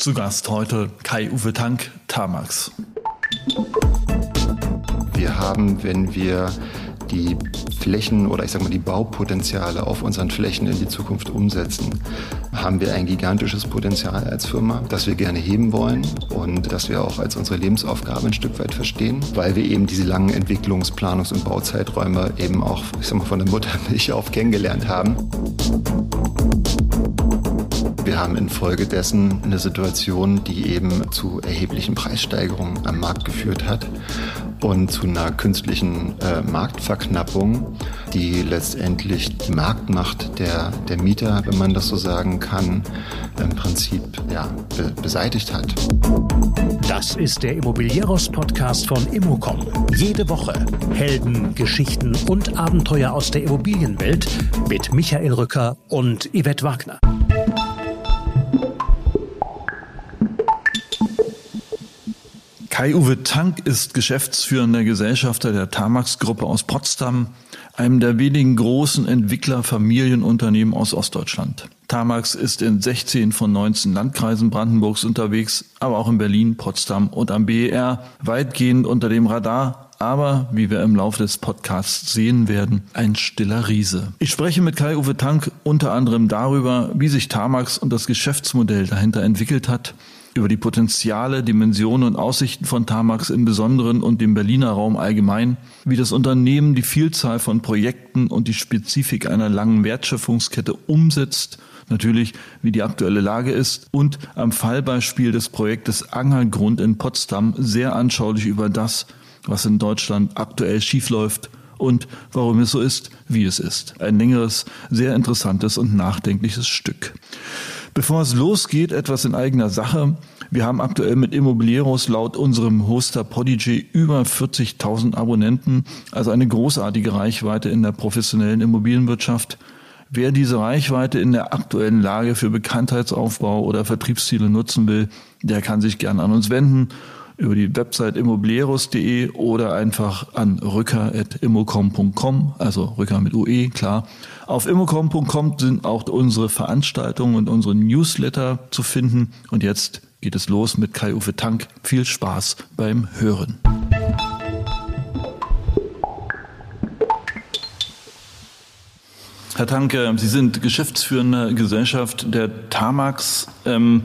Zu Gast heute Kai-Uwe Tank, Tamax. Wir haben, wenn wir die Flächen oder ich sag mal die Baupotenziale auf unseren Flächen in die Zukunft umsetzen, haben wir ein gigantisches Potenzial als Firma, das wir gerne heben wollen und das wir auch als unsere Lebensaufgabe ein Stück weit verstehen, weil wir eben diese langen Entwicklungs-, Planungs- und Bauzeiträume eben auch, ich sag mal, von der Muttermilch auf kennengelernt haben. Wir haben infolgedessen eine Situation, die eben zu erheblichen Preissteigerungen am Markt geführt hat und zu einer künstlichen äh, Marktverknappung, die letztendlich die Marktmacht der, der Mieter, wenn man das so sagen kann, im Prinzip ja, be beseitigt hat. Das ist der Immobilieros-Podcast von Immocom. Jede Woche Helden, Geschichten und Abenteuer aus der Immobilienwelt mit Michael Rücker und Yvette Wagner. Kai-Uwe Tank ist geschäftsführender Gesellschafter der Tamax-Gruppe aus Potsdam, einem der wenigen großen Entwicklerfamilienunternehmen aus Ostdeutschland. Tamax ist in 16 von 19 Landkreisen Brandenburgs unterwegs, aber auch in Berlin, Potsdam und am BER, weitgehend unter dem Radar, aber, wie wir im Laufe des Podcasts sehen werden, ein stiller Riese. Ich spreche mit Kai-Uwe Tank unter anderem darüber, wie sich Tamax und das Geschäftsmodell dahinter entwickelt hat, über die Potenziale, Dimensionen und Aussichten von Tamax im Besonderen und dem Berliner Raum allgemein, wie das Unternehmen die Vielzahl von Projekten und die Spezifik einer langen Wertschöpfungskette umsetzt, natürlich wie die aktuelle Lage ist und am Fallbeispiel des Projektes Angergrund in Potsdam sehr anschaulich über das, was in Deutschland aktuell schiefläuft und warum es so ist, wie es ist. Ein längeres, sehr interessantes und nachdenkliches Stück. Bevor es losgeht, etwas in eigener Sache. Wir haben aktuell mit Immobilieros laut unserem Hoster Podigy über 40.000 Abonnenten, also eine großartige Reichweite in der professionellen Immobilienwirtschaft. Wer diese Reichweite in der aktuellen Lage für Bekanntheitsaufbau oder Vertriebsziele nutzen will, der kann sich gern an uns wenden über die Website immobilieros.de oder einfach an rücker.immocom.com, also Rücker mit UE, klar. Auf immocom.com sind auch unsere Veranstaltungen und unsere Newsletter zu finden. Und jetzt geht es los mit Kai-Uwe Tank. Viel Spaß beim Hören. Herr Tanke, Sie sind geschäftsführender Gesellschaft der Tamax ähm,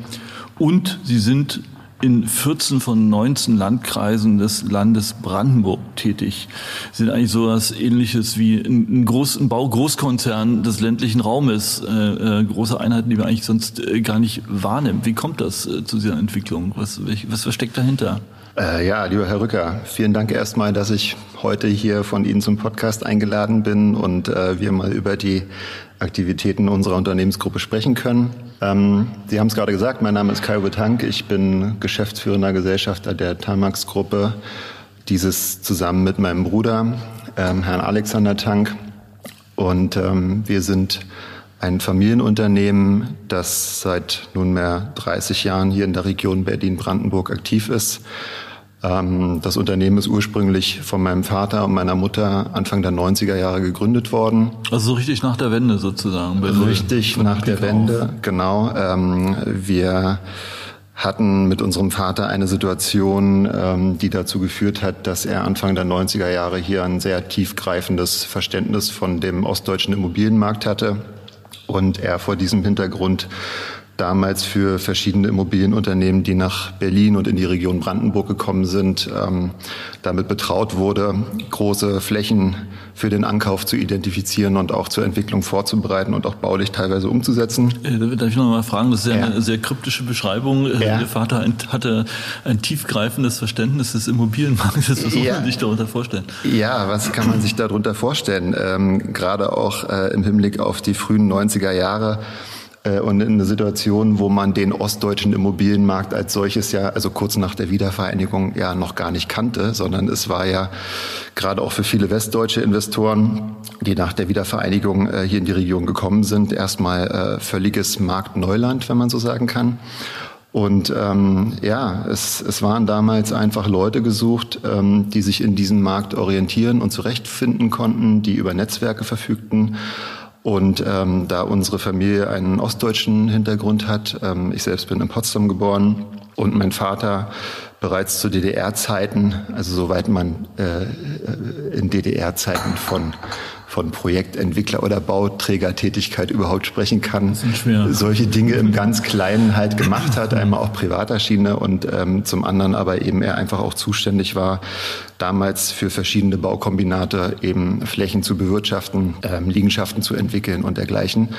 und Sie sind in 14 von 19 Landkreisen des Landes Brandenburg tätig. Sind eigentlich so was ähnliches wie ein, Groß, ein Baugroßkonzern des ländlichen Raumes, äh, äh, große Einheiten, die man eigentlich sonst äh, gar nicht wahrnimmt. Wie kommt das äh, zu dieser Entwicklung? Was, was, was steckt dahinter? Äh, ja, lieber Herr Rücker, vielen Dank erstmal, dass ich heute hier von Ihnen zum Podcast eingeladen bin und wir mal über die Aktivitäten unserer Unternehmensgruppe sprechen können. Ähm, Sie haben es gerade gesagt, mein Name ist Kai Tank. Ich bin geschäftsführender Gesellschafter der Tamax-Gruppe. Dieses zusammen mit meinem Bruder, ähm, Herrn Alexander Tank. Und ähm, wir sind ein Familienunternehmen, das seit nunmehr 30 Jahren hier in der Region Berlin-Brandenburg aktiv ist das Unternehmen ist ursprünglich von meinem Vater und meiner Mutter Anfang der 90er Jahre gegründet worden. Also so richtig nach der Wende sozusagen. Richtig nach der Wende, auf. genau. Ähm, wir hatten mit unserem Vater eine Situation, ähm, die dazu geführt hat, dass er Anfang der 90er Jahre hier ein sehr tiefgreifendes Verständnis von dem ostdeutschen Immobilienmarkt hatte und er vor diesem Hintergrund damals für verschiedene Immobilienunternehmen, die nach Berlin und in die Region Brandenburg gekommen sind, ähm, damit betraut wurde, große Flächen für den Ankauf zu identifizieren und auch zur Entwicklung vorzubereiten und auch baulich teilweise umzusetzen. Äh, darf ich noch mal fragen, das ist ja, ja. eine sehr kryptische Beschreibung. Äh, ja. Ihr Vater hatte ein tiefgreifendes Verständnis des Immobilienmarktes. Was ja. muss man sich darunter vorstellen? Ja, was kann man sich darunter vorstellen? Ähm, gerade auch äh, im Hinblick auf die frühen 90er Jahre äh, und in einer Situation, wo man den ostdeutschen Immobilienmarkt als solches ja, also kurz nach der Wiedervereinigung ja noch gar nicht kannte, sondern es war ja gerade auch für viele westdeutsche Investoren, die nach der Wiedervereinigung äh, hier in die Region gekommen sind, erstmal äh, völliges Marktneuland, wenn man so sagen kann. Und ähm, ja, es, es waren damals einfach Leute gesucht, ähm, die sich in diesem Markt orientieren und zurechtfinden konnten, die über Netzwerke verfügten Und ähm, da unsere Familie einen ostdeutschen Hintergrund hat, ähm, ich selbst bin in Potsdam geboren und mein Vater bereits zu DDR-Zeiten, also soweit man äh, in DDR-Zeiten von von Projektentwickler oder Bauträgertätigkeit überhaupt sprechen kann, solche Dinge im ganz Kleinen halt gemacht hat, einmal auf privater Schiene und ähm, zum anderen aber eben er einfach auch zuständig war, damals für verschiedene Baukombinate eben Flächen zu bewirtschaften, ähm, Liegenschaften zu entwickeln und dergleichen.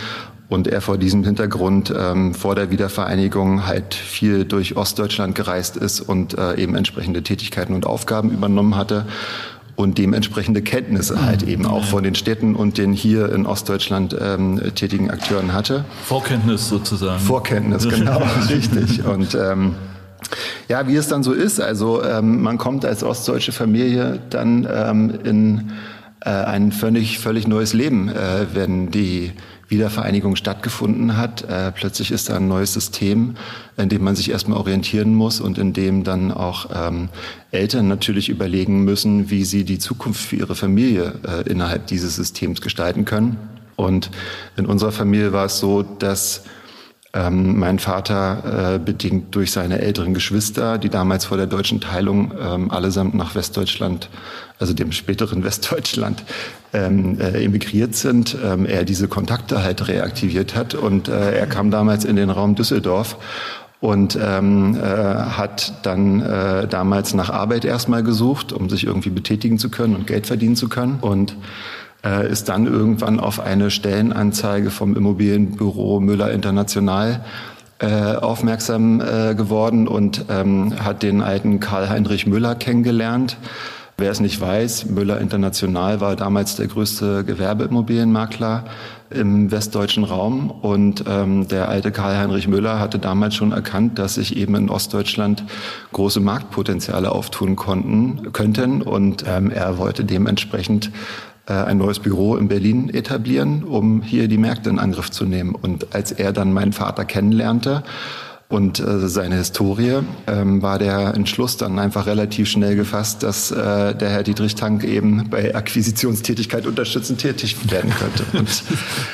Und er vor diesem Hintergrund ähm, vor der Wiedervereinigung halt viel durch Ostdeutschland gereist ist und äh, eben entsprechende Tätigkeiten und Aufgaben übernommen hatte und dementsprechende Kenntnisse halt mhm. eben auch von den Städten und den hier in Ostdeutschland ähm, tätigen Akteuren hatte. Vorkenntnis sozusagen. Vorkenntnis, genau, richtig. Und ähm, ja, wie es dann so ist, also ähm, man kommt als ostdeutsche Familie dann ähm, in äh, ein völlig, völlig neues Leben, äh, wenn die Wiedervereinigung stattgefunden hat. Äh, plötzlich ist da ein neues System, in dem man sich erstmal orientieren muss und in dem dann auch ähm, Eltern natürlich überlegen müssen, wie sie die Zukunft für ihre Familie äh, innerhalb dieses Systems gestalten können. Und in unserer Familie war es so, dass ähm, mein Vater, äh, bedingt durch seine älteren Geschwister, die damals vor der deutschen Teilung ähm, allesamt nach Westdeutschland, also dem späteren Westdeutschland, ähm, äh, emigriert sind, ähm, er diese Kontakte halt reaktiviert hat. Und äh, er kam damals in den Raum Düsseldorf und ähm, äh, hat dann äh, damals nach Arbeit erstmal gesucht, um sich irgendwie betätigen zu können und Geld verdienen zu können. Und äh, ist dann irgendwann auf eine Stellenanzeige vom Immobilienbüro Müller International äh, aufmerksam äh, geworden und ähm, hat den alten Karl-Heinrich Müller kennengelernt. Wer es nicht weiß, Müller International war damals der größte Gewerbeimmobilienmakler im westdeutschen Raum und ähm, der alte Karl-Heinrich Müller hatte damals schon erkannt, dass sich eben in Ostdeutschland große Marktpotenziale auftun konnten, könnten und ähm, er wollte dementsprechend ein neues Büro in Berlin etablieren, um hier die Märkte in Angriff zu nehmen. Und als er dann meinen Vater kennenlernte, und äh, seine Historie ähm, war der Entschluss dann einfach relativ schnell gefasst, dass äh, der Herr Dietrich Tank eben bei Akquisitionstätigkeit unterstützend tätig werden könnte.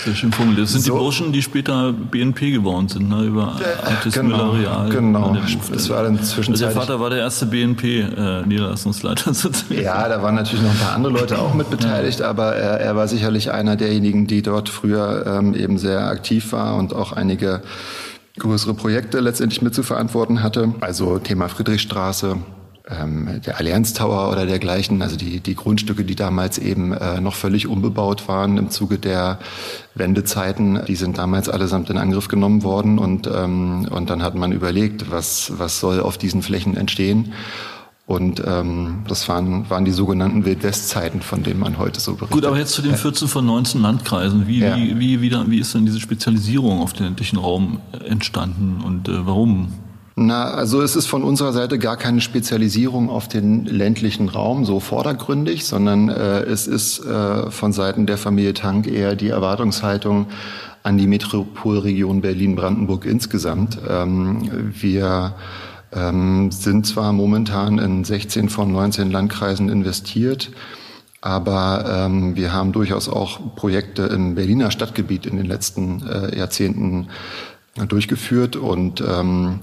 Sehr schön formuliert. Das sind so, die Burschen, die später BNP geworden sind, ne, über altes genau, Müller Genau, das war dann zwischenzeitlich. Also der Vater war der erste BNP-Niederlassungsleiter äh, sozusagen. Ja, da waren natürlich noch ein paar andere Leute auch mit beteiligt, ja. aber er, er war sicherlich einer derjenigen, die dort früher ähm, eben sehr aktiv war und auch einige größere Projekte letztendlich mit zu verantworten hatte. Also Thema Friedrichstraße, ähm, der Allianz Tower oder dergleichen, also die, die Grundstücke, die damals eben äh, noch völlig unbebaut waren im Zuge der Wendezeiten, die sind damals allesamt in Angriff genommen worden und, ähm, und dann hat man überlegt, was, was soll auf diesen Flächen entstehen. Und ähm, das waren, waren die sogenannten Wildwestzeiten, von denen man heute so berichtet. Gut, aber jetzt zu den 14 von 19 Landkreisen. Wie, ja. wie, wie, wie, wie ist denn diese Spezialisierung auf den ländlichen Raum entstanden und äh, warum? Na, also es ist von unserer Seite gar keine Spezialisierung auf den ländlichen Raum so vordergründig, sondern äh, es ist äh, von Seiten der Familie Tank eher die Erwartungshaltung an die Metropolregion Berlin-Brandenburg insgesamt. Ähm, wir ähm, sind zwar momentan in 16 von 19 Landkreisen investiert, aber ähm, wir haben durchaus auch Projekte im Berliner Stadtgebiet in den letzten äh, Jahrzehnten durchgeführt und ähm,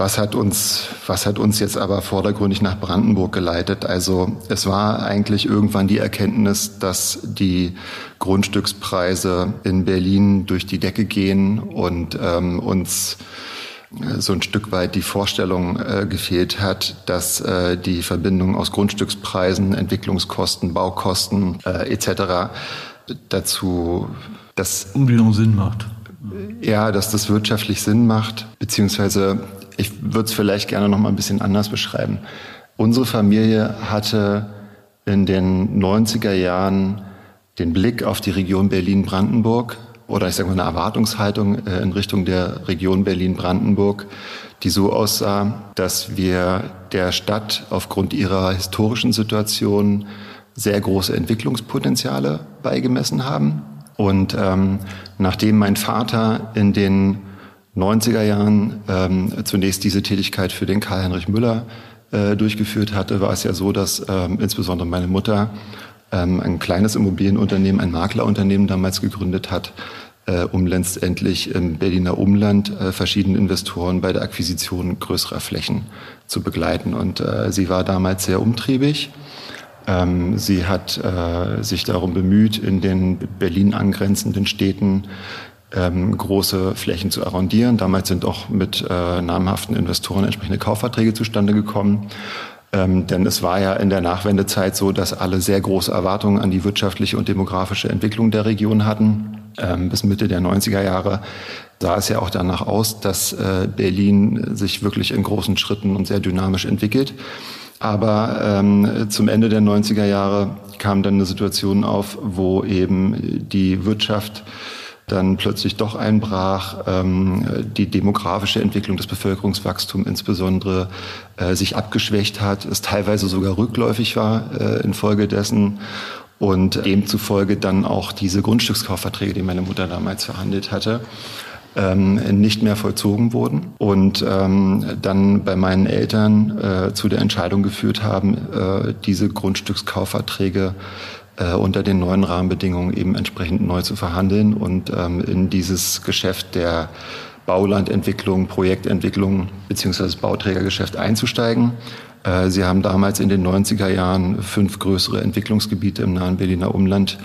was hat uns, was hat uns jetzt aber vordergründig nach Brandenburg geleitet? Also es war eigentlich irgendwann die Erkenntnis, dass die Grundstückspreise in Berlin durch die Decke gehen und ähm, uns so ein Stück weit die Vorstellung äh, gefehlt hat, dass äh, die Verbindung aus Grundstückspreisen, Entwicklungskosten, Baukosten äh, etc. dazu, dass Umgliederung Sinn macht. Ja, dass das wirtschaftlich Sinn macht, beziehungsweise ich würde es vielleicht gerne noch mal ein bisschen anders beschreiben. Unsere Familie hatte in den 90er Jahren den Blick auf die Region Berlin-Brandenburg oder ich sage mal eine Erwartungshaltung äh, in Richtung der Region Berlin-Brandenburg, die so aussah, dass wir der Stadt aufgrund ihrer historischen Situation sehr große Entwicklungspotenziale beigemessen haben. Und ähm, nachdem mein Vater in den 90er Jahren ähm, zunächst diese Tätigkeit für den Karl-Heinrich Müller äh, durchgeführt hatte, war es ja so, dass ähm, insbesondere meine Mutter ähm, ein kleines Immobilienunternehmen, ein Maklerunternehmen damals gegründet hat, äh, um letztendlich im Berliner Umland äh, verschiedene Investoren bei der Akquisition größerer Flächen zu begleiten. Und äh, sie war damals sehr umtriebig. Ähm, sie hat äh, sich darum bemüht, in den Berlin angrenzenden Städten ähm, große Flächen zu arrondieren. Damals sind auch mit äh, namhaften Investoren entsprechende Kaufverträge zustande gekommen. Ähm, denn es war ja in der Nachwendezeit so, dass alle sehr große Erwartungen an die wirtschaftliche und demografische Entwicklung der Region hatten. Ähm, bis Mitte der 90er Jahre sah es ja auch danach aus, dass äh, Berlin sich wirklich in großen Schritten und sehr dynamisch entwickelt. Aber ähm, zum Ende der 90er Jahre kam dann eine Situation auf, wo eben die Wirtschaft dann plötzlich doch einbrach, ähm, die demografische Entwicklung des Bevölkerungswachstums insbesondere äh, sich abgeschwächt hat, es teilweise sogar rückläufig war äh, infolgedessen und demzufolge dann auch diese Grundstückskaufverträge, die meine Mutter damals verhandelt hatte, ähm, nicht mehr vollzogen wurden und ähm, dann bei meinen Eltern äh, zu der Entscheidung geführt haben, äh, diese Grundstückskaufverträge äh, unter den neuen Rahmenbedingungen eben entsprechend neu zu verhandeln und ähm, in dieses Geschäft der Baulandentwicklung, Projektentwicklung beziehungsweise Bauträgergeschäft einzusteigen. Äh, Sie haben damals in den 90er Jahren fünf größere Entwicklungsgebiete im nahen Berliner Umland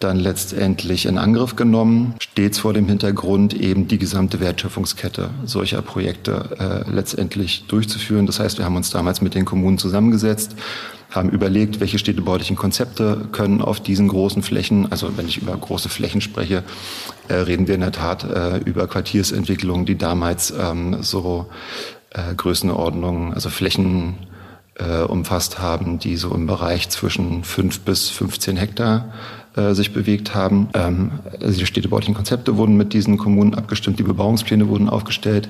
dann letztendlich in Angriff genommen, stets vor dem Hintergrund eben die gesamte Wertschöpfungskette solcher Projekte äh, letztendlich durchzuführen. Das heißt, wir haben uns damals mit den Kommunen zusammengesetzt, haben überlegt, welche städtebaulichen Konzepte können auf diesen großen Flächen, also wenn ich über große Flächen spreche, äh, reden wir in der Tat äh, über Quartiersentwicklungen, die damals ähm, so äh, Größenordnungen, also Flächen äh, umfasst haben, die so im Bereich zwischen fünf bis 15 Hektar äh, sich bewegt haben. Ähm, also die städtebaulichen Konzepte wurden mit diesen Kommunen abgestimmt, die Bebauungspläne wurden aufgestellt.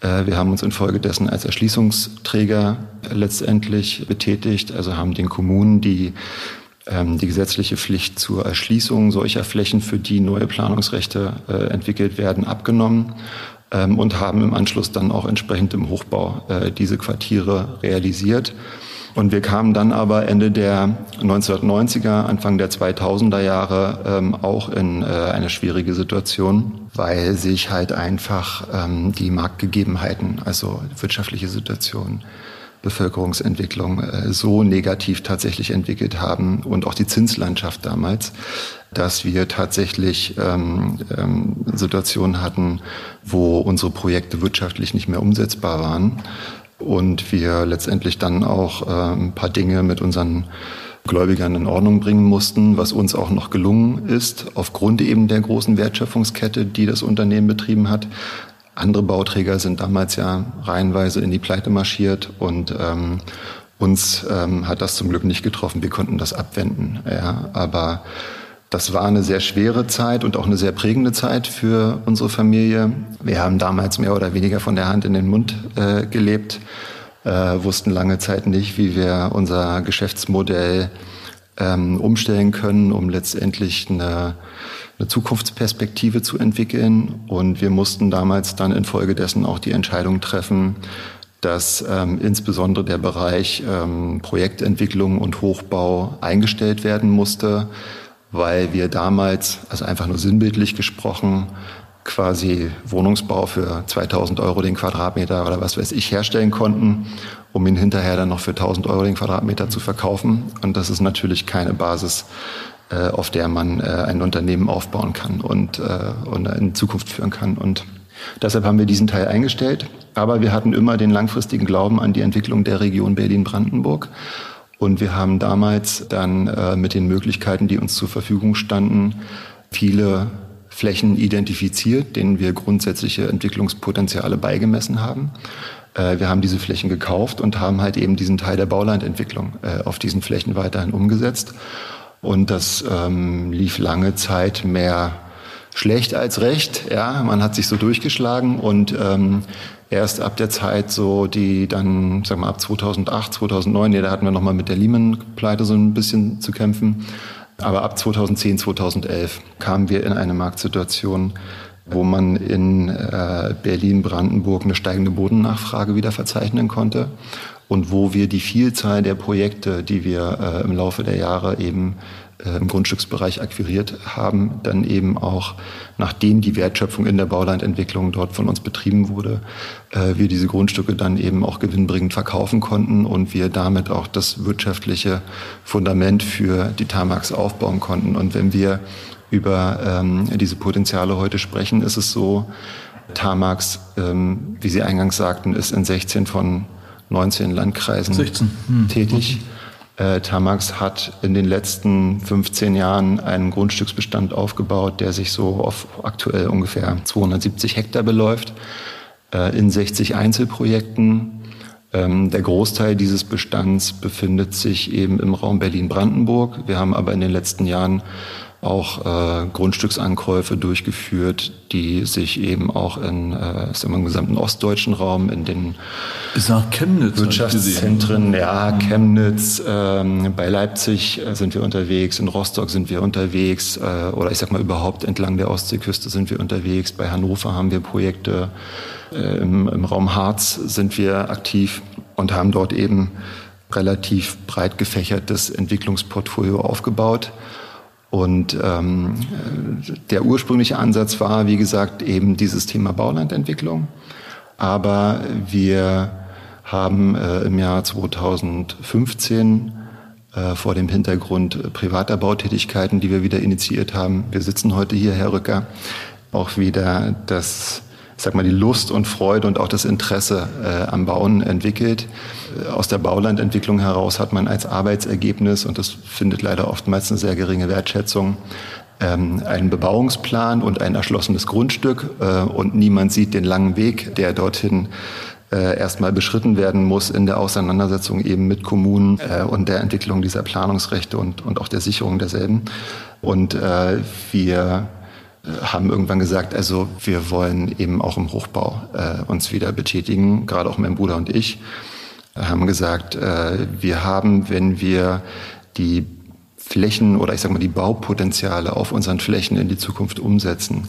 Äh, wir haben uns infolgedessen als Erschließungsträger letztendlich betätigt, also haben den Kommunen die ähm, die gesetzliche Pflicht zur Erschließung solcher Flächen, für die neue Planungsrechte äh, entwickelt werden, abgenommen ähm, und haben im Anschluss dann auch entsprechend im Hochbau äh, diese Quartiere realisiert. Und wir kamen dann aber Ende der 1990er, Anfang der 2000er Jahre ähm, auch in äh, eine schwierige Situation, weil sich halt einfach ähm, die Marktgegebenheiten, also wirtschaftliche Situation, Bevölkerungsentwicklung äh, so negativ tatsächlich entwickelt haben und auch die Zinslandschaft damals, dass wir tatsächlich ähm, ähm, Situationen hatten, wo unsere Projekte wirtschaftlich nicht mehr umsetzbar waren und wir letztendlich dann auch äh, ein paar Dinge mit unseren Gläubigern in Ordnung bringen mussten, was uns auch noch gelungen ist, aufgrund eben der großen Wertschöpfungskette, die das Unternehmen betrieben hat. Andere Bauträger sind damals ja reihenweise in die Pleite marschiert und ähm, uns ähm, hat das zum Glück nicht getroffen. Wir konnten das abwenden. Ja, aber das war eine sehr schwere Zeit und auch eine sehr prägende Zeit für unsere Familie. Wir haben damals mehr oder weniger von der Hand in den Mund äh, gelebt, äh, wussten lange Zeit nicht, wie wir unser Geschäftsmodell ähm, umstellen können, um letztendlich eine, eine Zukunftsperspektive zu entwickeln. Und wir mussten damals dann infolgedessen auch die Entscheidung treffen, dass ähm, insbesondere der Bereich ähm, Projektentwicklung und Hochbau eingestellt werden musste weil wir damals, also einfach nur sinnbildlich gesprochen, quasi Wohnungsbau für 2000 Euro den Quadratmeter oder was weiß ich herstellen konnten, um ihn hinterher dann noch für 1000 Euro den Quadratmeter zu verkaufen. Und das ist natürlich keine Basis, äh, auf der man äh, ein Unternehmen aufbauen kann und, äh, und in Zukunft führen kann. Und deshalb haben wir diesen Teil eingestellt. Aber wir hatten immer den langfristigen Glauben an die Entwicklung der Region Berlin-Brandenburg und wir haben damals dann äh, mit den Möglichkeiten, die uns zur Verfügung standen, viele Flächen identifiziert, denen wir grundsätzliche Entwicklungspotenziale beigemessen haben. Äh, wir haben diese Flächen gekauft und haben halt eben diesen Teil der Baulandentwicklung äh, auf diesen Flächen weiterhin umgesetzt. Und das ähm, lief lange Zeit mehr schlecht als recht. Ja, man hat sich so durchgeschlagen und ähm, erst ab der Zeit so, die dann, sagen wir ab 2008, 2009, ja, da hatten wir nochmal mit der Lehman-Pleite so ein bisschen zu kämpfen. Aber ab 2010, 2011 kamen wir in eine Marktsituation, wo man in äh, Berlin-Brandenburg eine steigende Bodennachfrage wieder verzeichnen konnte und wo wir die Vielzahl der Projekte, die wir äh, im Laufe der Jahre eben im Grundstücksbereich akquiriert haben, dann eben auch, nachdem die Wertschöpfung in der Baulandentwicklung dort von uns betrieben wurde, äh, wir diese Grundstücke dann eben auch gewinnbringend verkaufen konnten und wir damit auch das wirtschaftliche Fundament für die Tamax aufbauen konnten. Und wenn wir über ähm, diese Potenziale heute sprechen, ist es so, Tamax, ähm, wie Sie eingangs sagten, ist in 16 von 19 Landkreisen 16. Hm. tätig. Äh, Tamax hat in den letzten 15 Jahren einen Grundstücksbestand aufgebaut, der sich so auf aktuell ungefähr 270 Hektar beläuft, äh, in 60 Einzelprojekten. Ähm, der Großteil dieses Bestands befindet sich eben im Raum Berlin-Brandenburg. Wir haben aber in den letzten Jahren auch äh, Grundstücksankäufe durchgeführt, die sich eben auch in äh, wir, im gesamten ostdeutschen Raum, in den Chemnitz Wirtschaftszentren, ja, Chemnitz, ähm, bei Leipzig äh, sind wir unterwegs, in Rostock sind wir unterwegs, äh, oder ich sag mal überhaupt entlang der Ostseeküste sind wir unterwegs. Bei Hannover haben wir Projekte, äh, im, im Raum Harz sind wir aktiv und haben dort eben relativ breit gefächertes Entwicklungsportfolio aufgebaut. Und ähm, der ursprüngliche Ansatz war, wie gesagt, eben dieses Thema Baulandentwicklung. Aber wir haben äh, im Jahr 2015 äh, vor dem Hintergrund privater Bautätigkeiten, die wir wieder initiiert haben, wir sitzen heute hier, Herr Rücker, auch wieder das sag mal, die Lust und Freude und auch das Interesse äh, am Bauen entwickelt. Äh, aus der Baulandentwicklung heraus hat man als Arbeitsergebnis, und das findet leider oftmals eine sehr geringe Wertschätzung, ähm, einen Bebauungsplan und ein erschlossenes Grundstück äh, und niemand sieht den langen Weg, der dorthin äh, erstmal beschritten werden muss in der Auseinandersetzung eben mit Kommunen äh, und der Entwicklung dieser Planungsrechte und, und auch der Sicherung derselben. Und äh, wir haben irgendwann gesagt, also wir wollen eben auch im Hochbau äh, uns wieder betätigen, gerade auch mein Bruder und ich haben gesagt, äh, wir haben, wenn wir die Flächen oder ich sage mal die Baupotenziale auf unseren Flächen in die Zukunft umsetzen,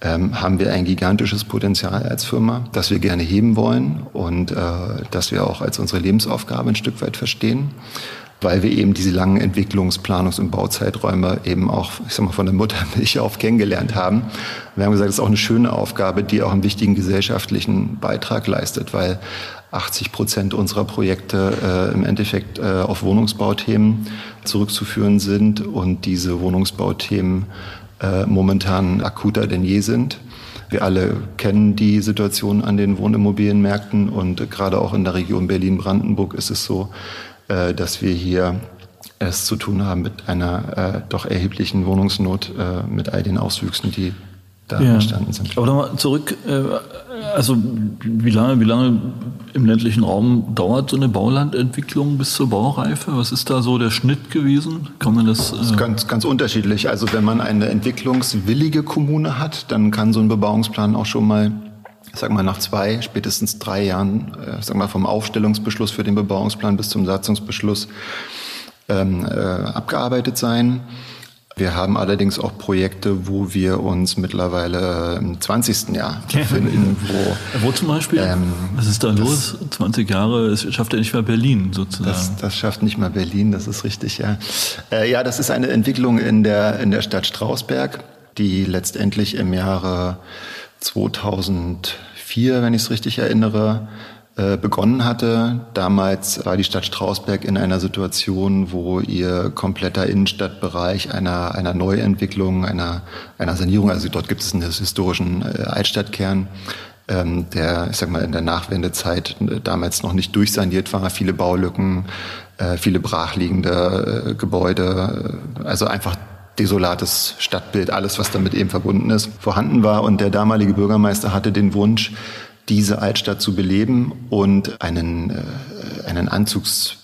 ähm, haben wir ein gigantisches Potenzial als Firma, das wir gerne heben wollen und äh, das wir auch als unsere Lebensaufgabe ein Stück weit verstehen weil wir eben diese langen Entwicklungs-, Planungs- und Bauzeiträume eben auch, ich sag mal, von der Muttermilch auf kennengelernt haben. Wir haben gesagt, es ist auch eine schöne Aufgabe, die auch einen wichtigen gesellschaftlichen Beitrag leistet, weil 80 Prozent unserer Projekte äh, im Endeffekt äh, auf Wohnungsbauthemen zurückzuführen sind und diese Wohnungsbauthemen äh, momentan akuter denn je sind. Wir alle kennen die Situation an den Wohnimmobilienmärkten und gerade auch in der Region Berlin-Brandenburg ist es so, äh, dass wir hier es zu tun haben mit einer äh, doch erheblichen Wohnungsnot, äh, mit all den Auswüchsen, die da ja. entstanden sind. Aber nochmal zurück, äh, also wie lange, wie lange im ländlichen Raum dauert so eine Baulandentwicklung bis zur Baureife? Was ist da so der Schnitt gewesen? Kann man das? Äh das ist ganz, ganz unterschiedlich. Also wenn man eine entwicklungswillige Kommune hat, dann kann so ein Bebauungsplan auch schon mal sag mal, nach zwei, spätestens drei Jahren, äh, sag mal, vom Aufstellungsbeschluss für den Bebauungsplan bis zum Satzungsbeschluss ähm, äh, abgearbeitet sein. Wir haben allerdings auch Projekte, wo wir uns mittlerweile im 20. Jahr befinden. Wo, wo zum Beispiel? Ähm, Was ist da los? 20 Jahre, es schafft ja nicht mal Berlin sozusagen. Das, das schafft nicht mal Berlin, das ist richtig, ja. Äh, ja, das ist eine Entwicklung in der, in der Stadt Strausberg, die letztendlich im Jahre 2004, wenn ich es richtig erinnere, äh, begonnen hatte. Damals war die Stadt Strausberg in einer Situation, wo ihr kompletter Innenstadtbereich einer, einer Neuentwicklung, einer, einer Sanierung, also dort gibt es einen historischen äh, Altstadtkern, ähm, der, ich sag mal, in der Nachwendezeit äh, damals noch nicht durchsaniert war, viele Baulücken, viele brachliegende Gebäude, also einfach desolates Stadtbild, alles, was damit eben verbunden ist, vorhanden war. Und der damalige Bürgermeister hatte den Wunsch, diese Altstadt zu beleben und einen, äh, einen Anzugs,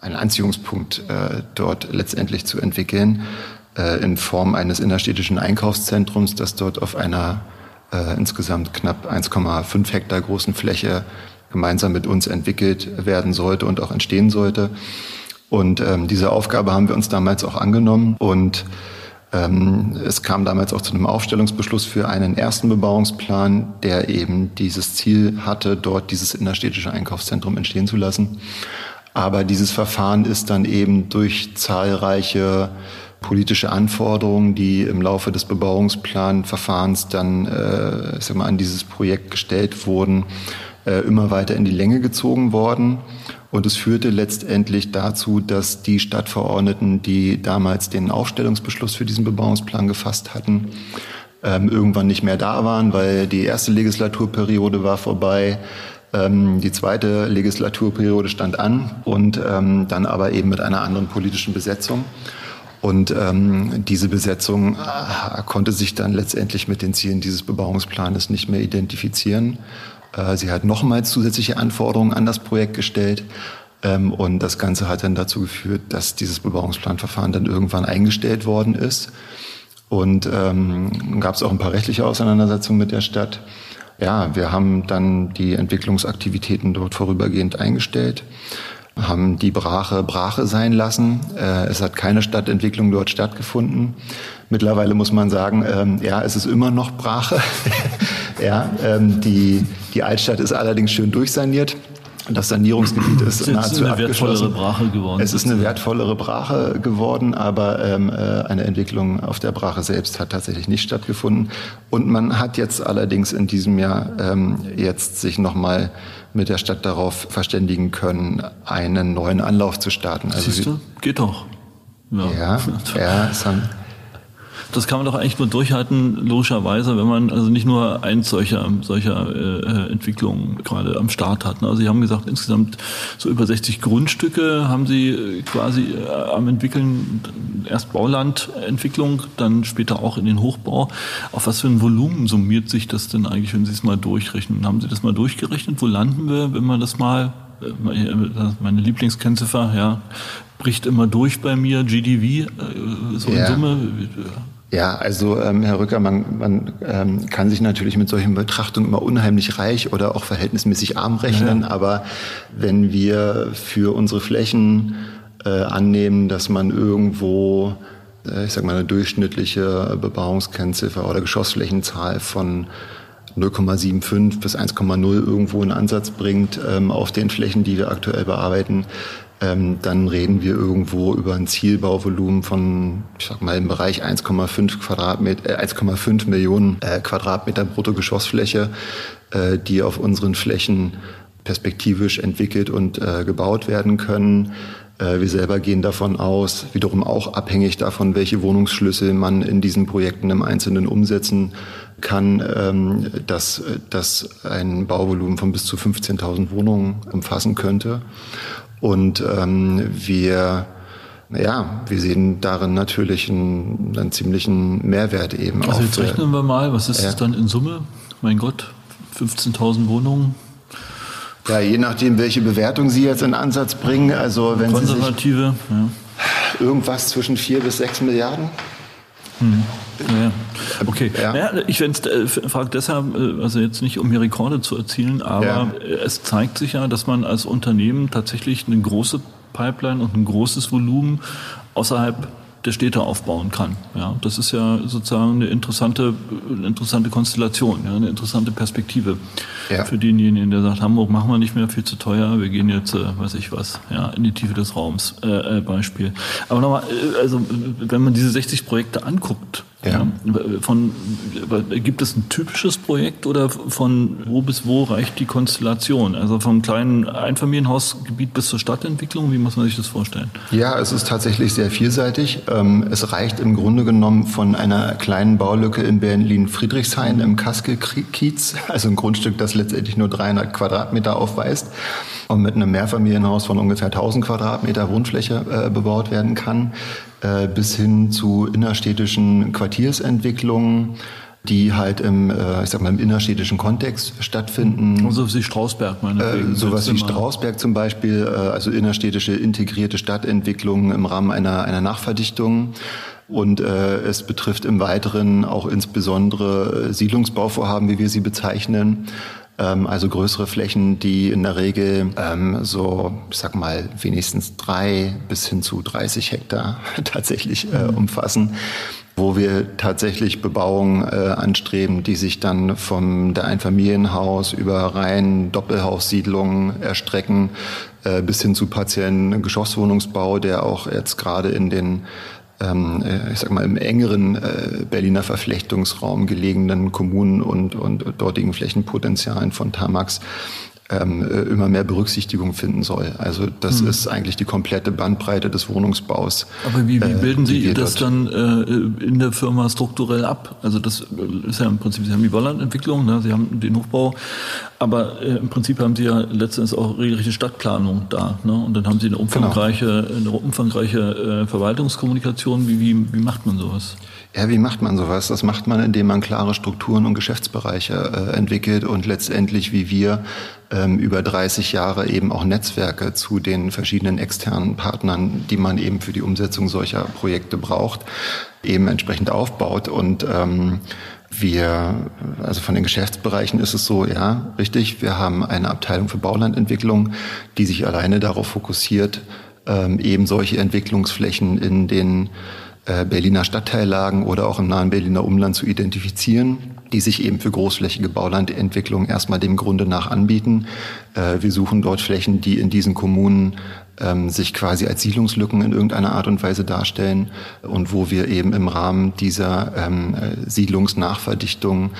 einen Anziehungspunkt äh, dort letztendlich zu entwickeln, äh, in Form eines innerstädtischen Einkaufszentrums, das dort auf einer äh, insgesamt knapp 1,5 Hektar großen Fläche gemeinsam mit uns entwickelt werden sollte und auch entstehen sollte. Und ähm, diese Aufgabe haben wir uns damals auch angenommen und Ähm, es kam damals auch zu einem Aufstellungsbeschluss für einen ersten Bebauungsplan, der eben dieses Ziel hatte, dort dieses innerstädtische Einkaufszentrum entstehen zu lassen. Aber dieses Verfahren ist dann eben durch zahlreiche politische Anforderungen, die im Laufe des Bebauungsplanverfahrens dann äh, ich sag mal, an dieses Projekt gestellt wurden, äh, immer weiter in die Länge gezogen worden. Und es führte letztendlich dazu, dass die Stadtverordneten, die damals den Aufstellungsbeschluss für diesen Bebauungsplan gefasst hatten, ähm, irgendwann nicht mehr da waren, weil die erste Legislaturperiode war vorbei. Ähm, die zweite Legislaturperiode stand an und ähm, dann aber eben mit einer anderen politischen Besetzung. Und ähm, diese Besetzung äh, konnte sich dann letztendlich mit den Zielen dieses Bebauungsplanes nicht mehr identifizieren. Äh, sie hat nochmals zusätzliche Anforderungen an das Projekt gestellt. Ähm, und das Ganze hat dann dazu geführt, dass dieses Bebauungsplanverfahren dann irgendwann eingestellt worden ist. Und ähm, gab es auch ein paar rechtliche Auseinandersetzungen mit der Stadt. Ja, wir haben dann die Entwicklungsaktivitäten dort vorübergehend eingestellt haben die Brache Brache sein lassen. Äh, es hat keine Stadtentwicklung dort stattgefunden. Mittlerweile muss man sagen, ähm, ja, es ist immer noch Brache. ja, ähm, die, die Altstadt ist allerdings schön durchsaniert. Das Sanierungsgebiet ist, ist nahezu eine wertvollere Brache geworden. Es ist eine wertvollere Brache geworden, aber ähm, äh, eine Entwicklung auf der Brache selbst hat tatsächlich nicht stattgefunden. Und man hat jetzt allerdings in diesem Jahr ähm, jetzt sich nochmal mit der Stadt darauf verständigen können, einen neuen Anlauf zu starten. Also Siehst du? Geht doch. Ja, ja, ja es haben, das kann man doch eigentlich nur durchhalten, logischerweise, wenn man also nicht nur eins solcher, solcher äh, Entwicklungen gerade am Start hat. Ne? Also Sie haben gesagt, insgesamt so über 60 Grundstücke haben Sie äh, quasi äh, am entwickeln, erst Baulandentwicklung, dann später auch in den Hochbau. Auf was für ein Volumen summiert sich das denn eigentlich, wenn Sie es mal durchrechnen? Haben Sie das mal durchgerechnet? Wo landen wir, wenn man das mal äh, meine Lieblingskennziffer, ja, bricht immer durch bei mir, GDV, so ja. in Summe. Ja, also ähm, Herr Rücker, man, man ähm, kann sich natürlich mit solchen Betrachtungen immer unheimlich reich oder auch verhältnismäßig arm rechnen, ja. aber wenn wir für unsere Flächen äh, annehmen, dass man irgendwo, äh, ich sag mal, eine durchschnittliche Bebauungskennziffer oder Geschossflächenzahl von 0,75 bis 1,0 irgendwo in Ansatz bringt ähm, auf den Flächen, die wir aktuell bearbeiten, ähm, dann reden wir irgendwo über ein Zielbauvolumen von, ich sag mal, im Bereich 1,5 Quadratmeter, äh, 1,5 Millionen äh, Quadratmeter Bruttogeschossfläche, äh, die auf unseren Flächen perspektivisch entwickelt und äh, gebaut werden können. Äh, wir selber gehen davon aus, wiederum auch abhängig davon, welche Wohnungsschlüssel man in diesen Projekten im Einzelnen umsetzen kann, ähm, dass das ein Bauvolumen von bis zu 15.000 Wohnungen umfassen könnte. Und ähm, wir ja, wir sehen darin natürlich einen, einen ziemlichen Mehrwert eben. Also jetzt rechnen wir mal, was ist ja. das dann in Summe? Mein Gott, 15.000 Wohnungen. Ja, je nachdem, welche Bewertung Sie jetzt in Ansatz bringen. Also wenn Konservative, Sie sich ja. irgendwas zwischen 4 bis 6 Milliarden. Hm. Ja, okay. Ja. Naja, ich äh, frage deshalb, äh, also jetzt nicht um hier Rekorde zu erzielen, aber ja. es zeigt sich ja, dass man als Unternehmen tatsächlich eine große Pipeline und ein großes Volumen außerhalb der Städte aufbauen kann. Ja, das ist ja sozusagen eine interessante, eine interessante Konstellation, ja, eine interessante Perspektive ja. für denjenigen, der sagt, Hamburg machen wir nicht mehr viel zu teuer, wir gehen jetzt, äh, weiß ich was, ja, in die Tiefe des Raums, äh, äh, Beispiel. Aber nochmal, äh, also wenn man diese 60 Projekte anguckt, ja. Von, gibt es ein typisches Projekt oder von wo bis wo reicht die Konstellation? Also vom kleinen Einfamilienhausgebiet bis zur Stadtentwicklung, wie muss man sich das vorstellen? Ja, es ist tatsächlich sehr vielseitig. Ähm, es reicht im Grunde genommen von einer kleinen Baulücke in Berlin-Friedrichshain im Kaske-Kiez, also ein Grundstück, das letztendlich nur 300 Quadratmeter aufweist und mit einem Mehrfamilienhaus von ungefähr 1000 Quadratmeter Wohnfläche äh, bebaut werden kann, äh, bis hin zu innerstädtischen Quartiersentwicklungen die halt im, äh, ich sag mal, im innerstädtischen Kontext stattfinden. So wie Strausberg, meine äh, Sowas wie Strausberg zum Beispiel, äh, also innerstädtische integrierte Stadtentwicklungen im Rahmen einer, einer Nachverdichtung. Und äh, es betrifft im Weiteren auch insbesondere Siedlungsbauvorhaben, wie wir sie bezeichnen. Ähm, also größere Flächen, die in der Regel ähm, so, ich sag mal, wenigstens drei bis hin zu 30 Hektar tatsächlich äh, mhm. umfassen. wo wir tatsächlich Bebauung äh, anstreben, die sich dann vom der Einfamilienhaus über rein Doppelhaussiedlungen erstrecken, äh, bis hin zu partiellen Geschosswohnungsbau, der auch jetzt gerade in den ähm, äh, ich sag mal, im engeren äh, Berliner Verflechtungsraum gelegenen Kommunen und, und dortigen Flächenpotenzialen von Tamax ähm, äh, immer mehr Berücksichtigung finden soll. Also das hm. ist eigentlich die komplette Bandbreite des Wohnungsbaus. Aber wie, wie äh, bilden Sie äh, das dann äh, in der Firma strukturell ab? Also das äh, ist ja im Prinzip, Sie haben die Baulandentwicklung, ne? Sie haben den Hochbau, aber äh, im Prinzip haben Sie ja letztendlich auch regelrechte Stadtplanung da. Ne? Und dann haben Sie eine umfangreiche, genau. eine umfangreiche Verwaltungskommunikation. Wie, wie, wie macht man sowas? Ja, wie macht man sowas? Das macht man, indem man klare Strukturen und Geschäftsbereiche äh, entwickelt und letztendlich, wie wir, ähm, über 30 Jahre eben auch Netzwerke zu den verschiedenen externen Partnern, die man eben für die Umsetzung solcher Projekte braucht, eben entsprechend aufbaut. Und ähm, wir, also von den Geschäftsbereichen ist es so, ja, richtig, wir haben eine Abteilung für Baulandentwicklung, die sich alleine darauf fokussiert, ähm, eben solche Entwicklungsflächen in den Berliner Stadtteillagen oder auch im nahen Berliner Umland zu identifizieren, die sich eben für großflächige Baulandentwicklung erstmal dem Grunde nach anbieten. Äh, wir suchen dort Flächen, die in diesen Kommunen ähm, sich quasi als Siedlungslücken in irgendeiner Art und Weise darstellen und wo wir eben im Rahmen dieser ähm, äh, Siedlungsnachverdichtung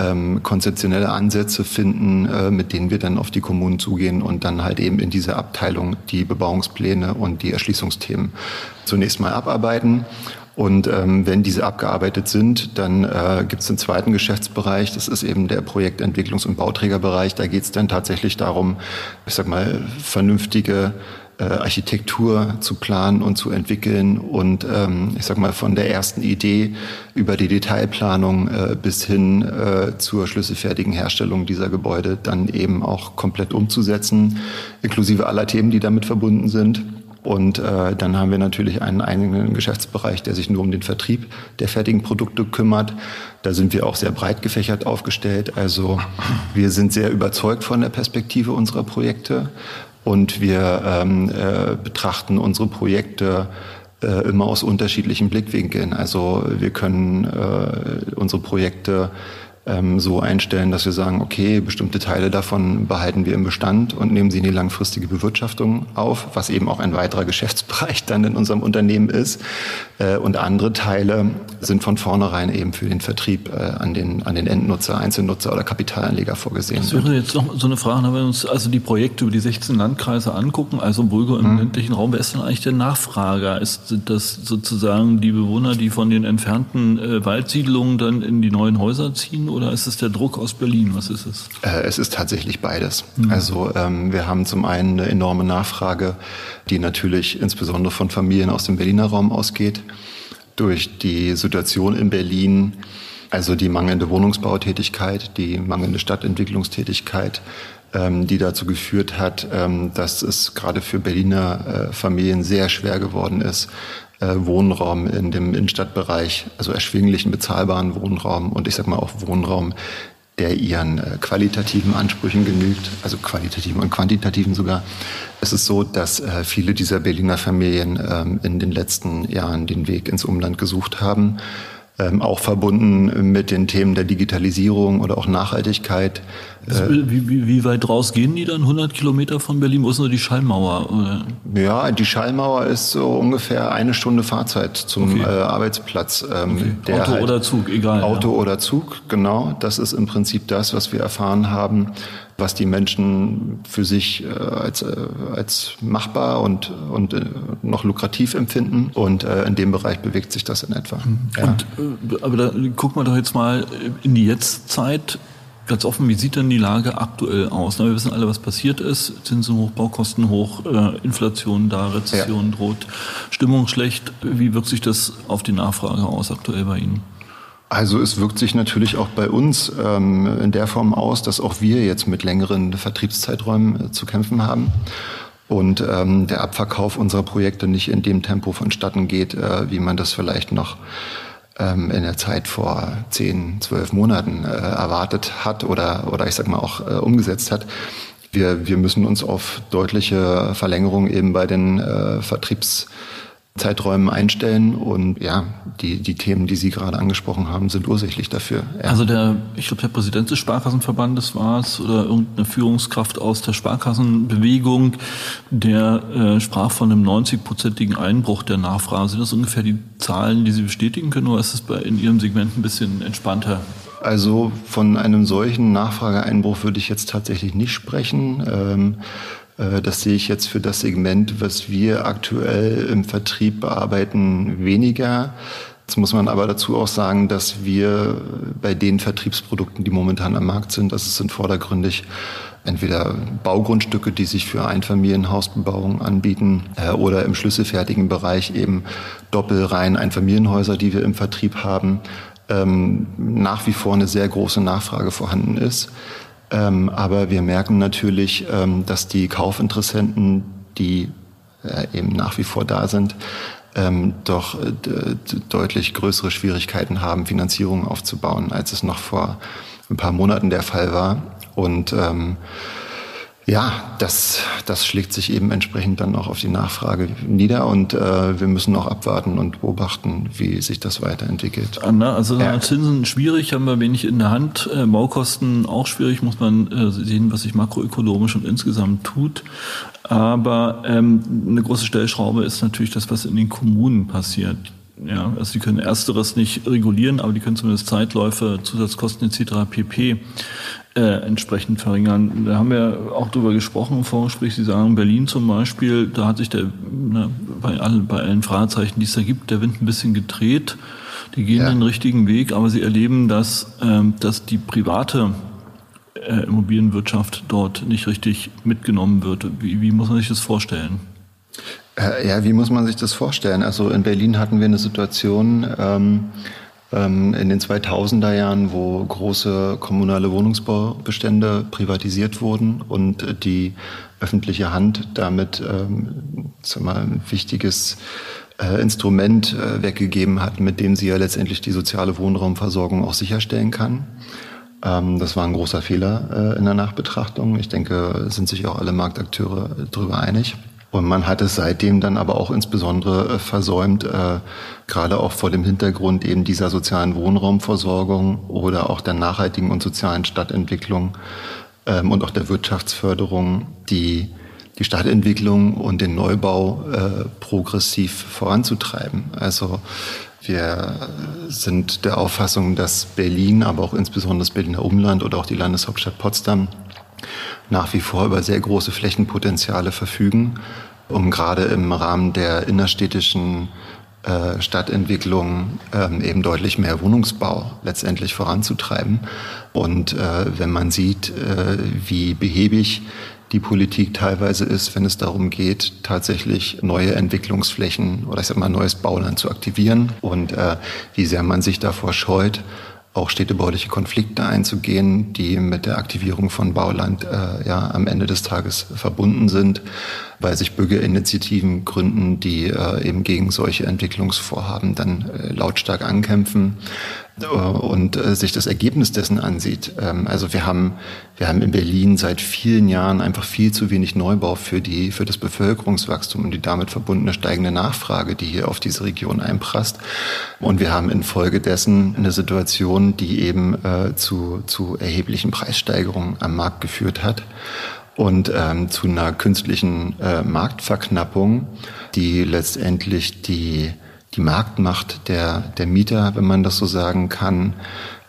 ähm, konzeptionelle Ansätze finden, äh, mit denen wir dann auf die Kommunen zugehen und dann halt eben in dieser Abteilung die Bebauungspläne und die Erschließungsthemen zunächst mal abarbeiten. Und ähm, wenn diese abgearbeitet sind, dann äh, gibt es den zweiten Geschäftsbereich, das ist eben der Projektentwicklungs- und Bauträgerbereich. Da geht es dann tatsächlich darum, ich sag mal, vernünftige äh, Architektur zu planen und zu entwickeln und ähm, ich sag mal von der ersten Idee über die Detailplanung äh, bis hin äh, zur schlüsselfertigen Herstellung dieser Gebäude dann eben auch komplett umzusetzen, inklusive aller Themen, die damit verbunden sind. Und äh, dann haben wir natürlich einen eigenen Geschäftsbereich, der sich nur um den Vertrieb der fertigen Produkte kümmert. Da sind wir auch sehr breit gefächert aufgestellt. Also wir sind sehr überzeugt von der Perspektive unserer Projekte und wir ähm, äh, betrachten unsere Projekte äh, immer aus unterschiedlichen Blickwinkeln. Also wir können äh, unsere Projekte ähm, so einstellen, dass wir sagen, okay, bestimmte Teile davon behalten wir im Bestand und nehmen sie in die langfristige Bewirtschaftung auf, was eben auch ein weiterer Geschäftsbereich dann in unserem Unternehmen ist. Äh, und andere Teile sind von vornherein eben für den Vertrieb äh, an den, an den Endnutzer, Einzelnutzer oder Kapitalanleger vorgesehen. Das wäre jetzt noch so eine Frage, wenn wir uns also die Projekte über die 16 Landkreise angucken, also Bulgo im hm. ländlichen Raum, wer ist denn eigentlich der Nachfrager? Ist das sozusagen die Bewohner, die von den entfernten äh, Waldsiedlungen dann in die neuen Häuser ziehen? Oder ist es der Druck aus Berlin? Was ist es? Äh, es ist tatsächlich beides. Mhm. Also ähm, wir haben zum einen eine enorme Nachfrage, die natürlich insbesondere von Familien aus dem Berliner Raum ausgeht. Durch die Situation in Berlin, also die mangelnde Wohnungsbautätigkeit, die mangelnde Stadtentwicklungstätigkeit, ähm, die dazu geführt hat, ähm, dass es gerade für Berliner äh, Familien sehr schwer geworden ist, äh, Wohnraum in dem Innenstadtbereich, also erschwinglichen, bezahlbaren Wohnraum und ich sag mal auch Wohnraum, der ihren äh, qualitativen Ansprüchen genügt, also qualitativen und quantitativen sogar. Es ist so, dass äh, viele dieser Berliner Familien ähm, in den letzten Jahren den Weg ins Umland gesucht haben ähm, auch verbunden mit den Themen der Digitalisierung oder auch Nachhaltigkeit. Äh, wie, wie, wie, weit raus gehen die dann? 100 Kilometer von Berlin? Wo ist nur die Schallmauer? Oder? Ja, die Schallmauer ist so ungefähr eine Stunde Fahrzeit zum okay. äh, Arbeitsplatz. Ähm, okay. Auto halt oder Zug, egal. Auto ja. oder Zug, genau. Das ist im Prinzip das, was wir erfahren haben was die Menschen für sich äh, als, äh, als machbar und, und äh, noch lukrativ empfinden. Und in dem Bereich bewegt sich das in etwa. Mhm. Ja. Und, aber da gucken wir doch jetzt mal in die Jetztzeit. Ganz offen, wie sieht denn die Lage aktuell aus? Na, wir wissen alle, was passiert ist. Zinsen hoch, Baukosten hoch, äh, Inflation da, Rezession ja. droht, Stimmung schlecht. Wie wirkt sich das auf die Nachfrage aus aktuell bei Ihnen? Also es wirkt sich natürlich auch bei uns ähm, in der Form aus, dass auch wir jetzt mit längeren Vertriebszeiträumen äh, zu kämpfen haben und ähm, der Abverkauf unserer Projekte nicht in dem Tempo vonstatten geht, äh, wie man das vielleicht noch ähm, in der Zeit vor zehn, zwölf Monaten äh, erwartet hat oder, oder ich sag mal auch äh, umgesetzt hat. Wir, wir müssen uns auf deutliche Verlängerung eben bei den äh, Vertriebs Zeiträumen einstellen. Und ja, die, die Themen, die Sie gerade angesprochen haben, sind ursächlich dafür. Ja. Also der, ich glaube, der Präsident des Sparkassenverbandes war es oder irgendeine Führungskraft aus der Sparkassenbewegung, der äh, sprach von einem 90-prozentigen Einbruch der Nachfrage. Sind das ungefähr die Zahlen, die Sie bestätigen können, oder ist es bei, in Ihrem Segment ein bisschen entspannter? Also von einem solchen Nachfrageeinbruch würde ich jetzt tatsächlich nicht sprechen. Ähm, äh, das sehe ich jetzt für das Segment, was wir aktuell im Vertrieb bearbeiten, weniger. Jetzt muss man aber dazu auch sagen, dass wir bei den Vertriebsprodukten, die momentan am Markt sind, das sind vordergründig entweder Baugrundstücke, die sich für Einfamilienhausbebauung anbieten, äh, oder im schlüsselfertigen Bereich eben Doppelreihen Einfamilienhäuser, die wir im Vertrieb haben, ähm, nach wie vor eine sehr große Nachfrage vorhanden ist. Ähm, aber wir merken natürlich, ähm, dass die Kaufinteressenten, die äh, eben nach wie vor da sind, ähm, doch äh, deutlich größere Schwierigkeiten haben, Finanzierung aufzubauen, als es noch vor ein paar Monaten der Fall war. Und ähm, ja, das, das schlägt sich eben entsprechend dann auch auf die Nachfrage nieder und äh, wir müssen auch abwarten und beobachten, wie sich das weiterentwickelt. Anna, also ja. Zinsen schwierig, haben wir wenig in der Hand. Äh, Baukosten auch schwierig, muss man äh, sehen, was sich makroökonomisch und insgesamt tut. Aber ähm, eine große Stellschraube ist natürlich das, was in den Kommunen passiert. Ja, also die können ersteres nicht regulieren, aber die können zumindest Zeitläufe, Zusatzkosten etc. pp äh, entsprechend verringern. Da haben wir auch drüber gesprochen im Vorgespräch. Sie sagen, Berlin zum Beispiel, da hat sich der, ne, bei, allen, bei allen Fragezeichen, die es da gibt, der Wind ein bisschen gedreht. Die gehen ja. den richtigen Weg, aber sie erleben, dass, ähm, dass die private äh, Immobilienwirtschaft dort nicht richtig mitgenommen wird. Wie, wie muss man sich das vorstellen? Äh, ja, wie muss man sich das vorstellen? Also in Berlin hatten wir eine Situation, ähm, ähm, in den 2000er Jahren, wo große kommunale Wohnungsbaubestände privatisiert wurden und die öffentliche Hand damit ähm, mal, ein wichtiges äh, Instrument äh, weggegeben hat, mit dem sie ja letztendlich die soziale Wohnraumversorgung auch sicherstellen kann. Ähm, das war ein großer Fehler äh, in der Nachbetrachtung. Ich denke, sind sich auch alle Marktakteure darüber einig. Und man hat es seitdem dann aber auch insbesondere äh, versäumt, äh, gerade auch vor dem Hintergrund eben dieser sozialen Wohnraumversorgung oder auch der nachhaltigen und sozialen Stadtentwicklung ähm, und auch der Wirtschaftsförderung, die die Stadtentwicklung und den Neubau äh, progressiv voranzutreiben. Also wir sind der Auffassung, dass Berlin, aber auch insbesondere das Berliner Umland oder auch die Landeshauptstadt Potsdam nach wie vor über sehr große Flächenpotenziale verfügen, um gerade im Rahmen der innerstädtischen äh, Stadtentwicklung ähm, eben deutlich mehr Wohnungsbau letztendlich voranzutreiben. Und äh, wenn man sieht, äh, wie behäbig die Politik teilweise ist, wenn es darum geht, tatsächlich neue Entwicklungsflächen oder ich sag mal neues Bauland zu aktivieren und äh, wie sehr man sich davor scheut, auch städtebauliche Konflikte einzugehen, die mit der Aktivierung von Bauland äh, ja am Ende des Tages verbunden sind, weil sich Bürgerinitiativen gründen, die äh, eben gegen solche Entwicklungsvorhaben dann äh, lautstark ankämpfen. Äh, und äh, sich das Ergebnis dessen ansieht. Ähm, also wir haben, wir haben in Berlin seit vielen Jahren einfach viel zu wenig Neubau für die, für das Bevölkerungswachstum und die damit verbundene steigende Nachfrage, die hier auf diese Region einprasst. Und wir haben infolgedessen eine Situation, die eben äh, zu, zu erheblichen Preissteigerungen am Markt geführt hat und ähm, zu einer künstlichen äh, Marktverknappung, die letztendlich die die Marktmacht der, der Mieter, wenn man das so sagen kann,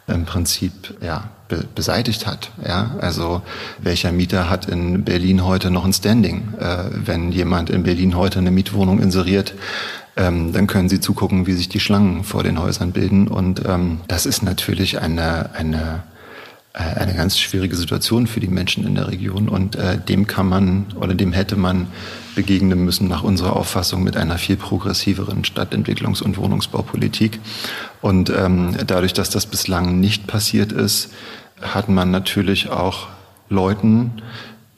im Prinzip ja, be beseitigt hat. Ja? Also welcher Mieter hat in Berlin heute noch ein Standing? Äh, wenn jemand in Berlin heute eine Mietwohnung inseriert, ähm, dann können Sie zugucken, wie sich die Schlangen vor den Häusern bilden. Und ähm, das ist natürlich eine, eine eine ganz schwierige Situation für die Menschen in der Region und äh, dem kann man oder dem hätte man begegnen müssen nach unserer Auffassung mit einer viel progressiveren Stadtentwicklungs- und Wohnungsbaupolitik. Und ähm, dadurch, dass das bislang nicht passiert ist, hat man natürlich auch Leuten,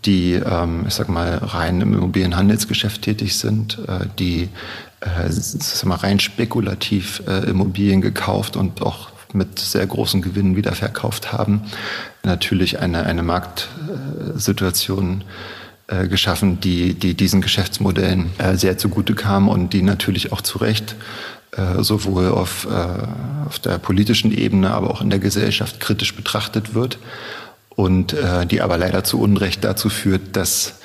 die, ähm, ich sag mal, rein im Immobilienhandelsgeschäft tätig sind, äh, die äh, sag mal, rein spekulativ äh, Immobilien gekauft und auch mit sehr großen Gewinnen wieder verkauft haben, natürlich eine, eine Marktsituation äh, geschaffen, die, die diesen Geschäftsmodellen äh, sehr zugute kamen und die natürlich auch zu Recht äh, sowohl auf, auf der politischen Ebene, aber auch in der Gesellschaft kritisch betrachtet wird und die aber leider zu Unrecht dazu führt, dass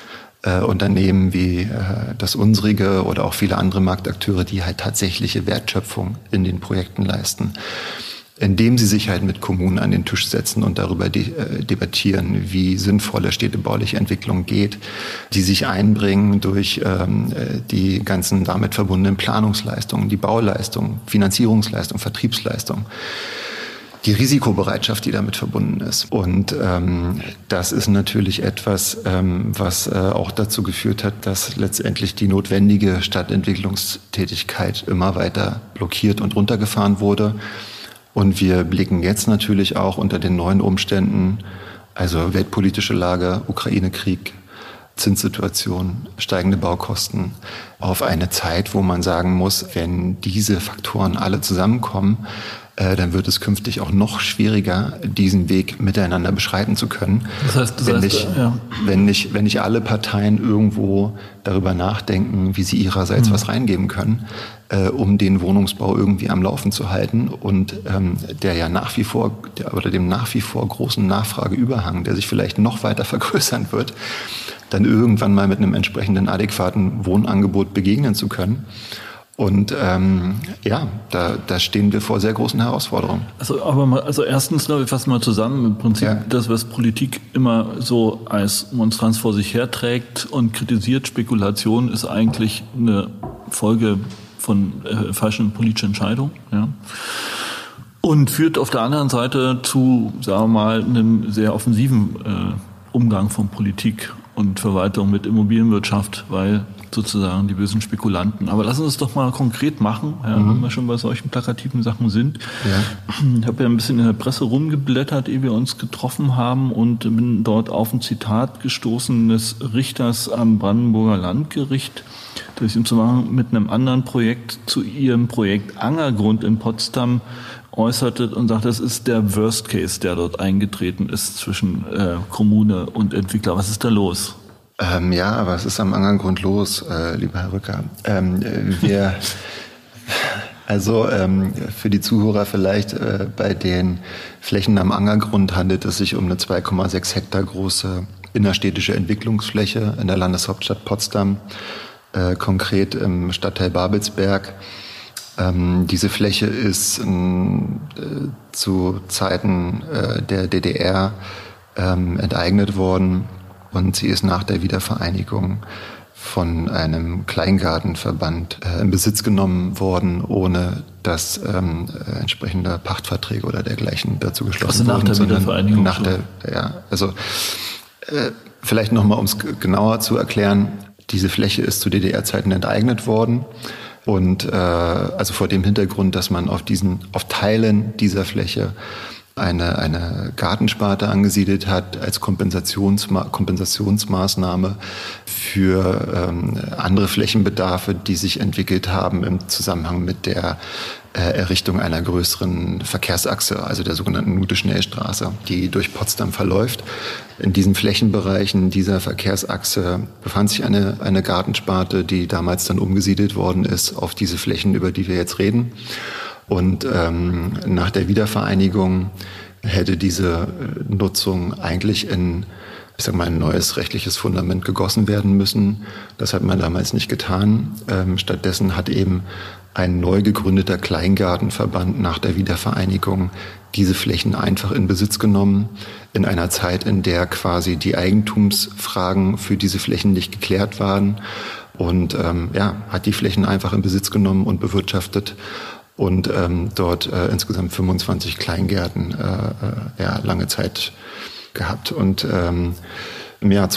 Unternehmen wie das unsrige oder auch viele andere Marktakteure, die halt tatsächliche Wertschöpfung in den Projekten leisten, indem sie sich halt mit Kommunen an den Tisch setzen und darüber de äh, debattieren, wie sinnvolle städtebauliche Entwicklung geht, die sich einbringen durch ähm, äh, die ganzen damit verbundenen Planungsleistungen, die Bauleistungen, Finanzierungsleistungen, Vertriebsleistungen die Risikobereitschaft, die damit verbunden ist. Und ähm, das ist natürlich etwas, ähm, was äh, auch dazu geführt hat, dass letztendlich die notwendige Stadtentwicklungstätigkeit immer weiter blockiert und runtergefahren wurde. Und wir blicken jetzt natürlich auch unter den neuen Umständen, also weltpolitische Lage, Ukraine-Krieg, Zinssituation, steigende Baukosten, auf eine Zeit, wo man sagen muss, wenn diese Faktoren alle zusammenkommen, äh, dann wird es künftig auch noch schwieriger, diesen Weg miteinander beschreiten zu können. Das heißt, das wenn, heißt, nicht, ja. wenn, nicht, wenn nicht alle Parteien irgendwo darüber nachdenken, wie sie ihrerseits mhm. was reingeben können, äh, um den Wohnungsbau irgendwie am Laufen zu halten und ähm, der ja nach wie vor der, oder dem nach wie vor großen Nachfrageüberhang, der sich vielleicht noch weiter vergrößern wird, dann irgendwann mal mit einem entsprechenden adäquaten Wohnangebot begegnen zu können. Und ähm, ja, da, da stehen wir vor sehr großen Herausforderungen. Also, aber mal, also erstens, ne, wir fassen mal zusammen, im Prinzip ja. das, was Politik immer so als Monstranz vor sich herträgt und kritisiert, Spekulation ist eigentlich eine Folge von äh, falschen politischen Entscheidungen. Ja. Und führt auf der anderen Seite zu, sagen wir mal, einem sehr offensiven äh, Umgang von Politik und Verwaltung mit Immobilienwirtschaft, weil sozusagen die bösen Spekulanten. Aber lassen Sie es doch mal konkret machen, ja, mhm. wenn wir schon bei solchen plakativen Sachen sind. Ja. Ich habe ja ein bisschen in der Presse rumgeblättert, ehe wir uns getroffen haben und bin dort auf ein Zitat gestoßen des Richters am Brandenburger Landgericht, der sich im Zusammenhang mit einem anderen Projekt zu ihrem Projekt Angergrund in Potsdam äußerte und sagte, das ist der Worst Case, der dort eingetreten ist zwischen äh, Kommune und Entwickler. Was ist da los? Ähm, ja, es ist am anderen Grund los, äh, lieber Herr Rücker. Ähm, wir, also ähm, für die Zuhörer vielleicht, äh, bei den Flächen am Angergrund handelt es sich um eine 2,6 Hektar große innerstädtische Entwicklungsfläche in der Landeshauptstadt Potsdam, äh, konkret im Stadtteil Babelsberg. Ähm, diese Fläche ist äh, zu Zeiten äh, der DDR ähm, enteignet worden und sie ist nach der Wiedervereinigung von einem Kleingartenverband äh, in Besitz genommen worden, ohne dass ähm, äh, entsprechende Pachtverträge oder dergleichen dazu geschlossen also wurden. Nach der Wiedervereinigung? Nach der, ja, also äh, vielleicht nochmal, um es genauer zu erklären, diese Fläche ist zu DDR-Zeiten enteignet worden. Und äh, also vor dem Hintergrund, dass man auf diesen, auf Teilen dieser Fläche eine, eine Gartensparte angesiedelt hat als Kompensationsma Kompensationsmaßnahme für ähm, andere Flächenbedarfe, die sich entwickelt haben im Zusammenhang mit der Errichtung einer größeren Verkehrsachse, also der sogenannten Nute-Schnellstraße, die durch Potsdam verläuft. In diesen Flächenbereichen dieser Verkehrsachse befand sich eine, eine Gartensparte, die damals dann umgesiedelt worden ist auf diese Flächen, über die wir jetzt reden. Und ähm, nach der Wiedervereinigung hätte diese äh, Nutzung eigentlich in ich sag mal, ein neues rechtliches Fundament gegossen werden müssen. Das hat man damals nicht getan. Ähm, stattdessen hat eben ein neu gegründeter Kleingartenverband nach der Wiedervereinigung diese Flächen einfach in Besitz genommen, in einer Zeit, in der quasi die Eigentumsfragen für diese Flächen nicht geklärt waren und ähm, ja, hat die Flächen einfach in Besitz genommen und bewirtschaftet und ähm, dort äh, insgesamt 25 Kleingärten äh, äh, ja, lange Zeit gehabt. Und ähm, im Jahr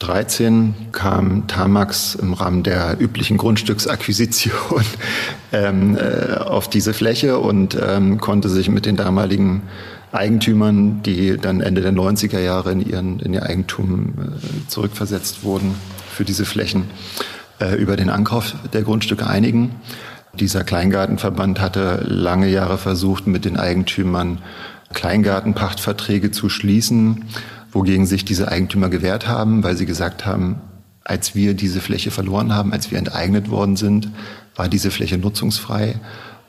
2013 kam Tamax im Rahmen der üblichen Grundstücksakquisition ähm, äh, auf diese Fläche und ähm, konnte sich mit den damaligen Eigentümern, die dann Ende der 90er Jahre in, ihren, in ihr Eigentum äh, zurückversetzt wurden für diese Flächen, äh, über den Ankauf der Grundstücke einigen. Dieser Kleingartenverband hatte lange Jahre versucht, mit den Eigentümern Kleingartenpachtverträge zu schließen. Wogegen sich diese Eigentümer gewehrt haben, weil sie gesagt haben, als wir diese Fläche verloren haben, als wir enteignet worden sind, war diese Fläche nutzungsfrei.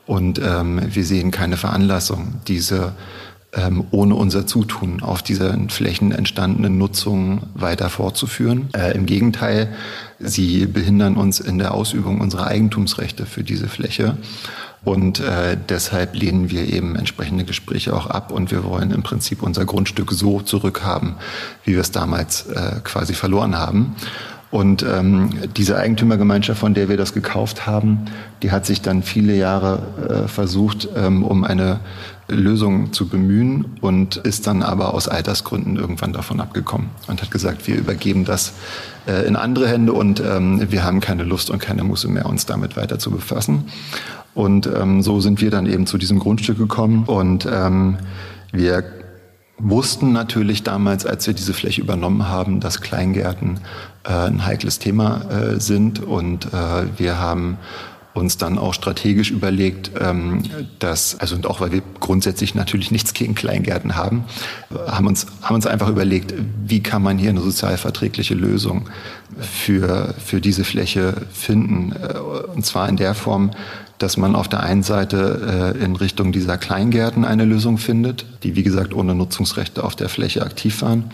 Und ähm, wir sehen keine Veranlassung, diese ähm, ohne unser Zutun auf dieser Flächen entstandenen Nutzung weiter fortzuführen. Äh, Im Gegenteil, sie behindern uns in der Ausübung unserer Eigentumsrechte für diese Fläche. Und äh, deshalb lehnen wir eben entsprechende Gespräche auch ab und wir wollen im Prinzip unser Grundstück so zurückhaben, wie wir es damals äh, quasi verloren haben. Und ähm, diese Eigentümergemeinschaft, von der wir das gekauft haben, die hat sich dann viele Jahre äh, versucht, ähm, um eine Lösung zu bemühen und ist dann aber aus Altersgründen irgendwann davon abgekommen und hat gesagt, wir übergeben das äh, in andere Hände und ähm, wir haben keine Lust und keine Muße mehr, uns damit weiter zu befassen. Und ähm, so sind wir dann eben zu diesem Grundstück gekommen und ähm, wir wussten natürlich damals, als wir diese Fläche übernommen haben, dass Kleingärten äh, ein heikles Thema äh, sind und äh, wir haben uns dann auch strategisch überlegt, ähm, dass, also und auch weil wir grundsätzlich natürlich nichts gegen Kleingärten haben, haben uns, haben uns einfach überlegt, wie kann man hier eine sozialverträgliche Lösung für, für diese Fläche finden. Äh, und zwar in der Form, dass man auf der einen Seite äh, in Richtung dieser Kleingärten eine Lösung findet, die wie gesagt ohne Nutzungsrechte auf der Fläche aktiv waren.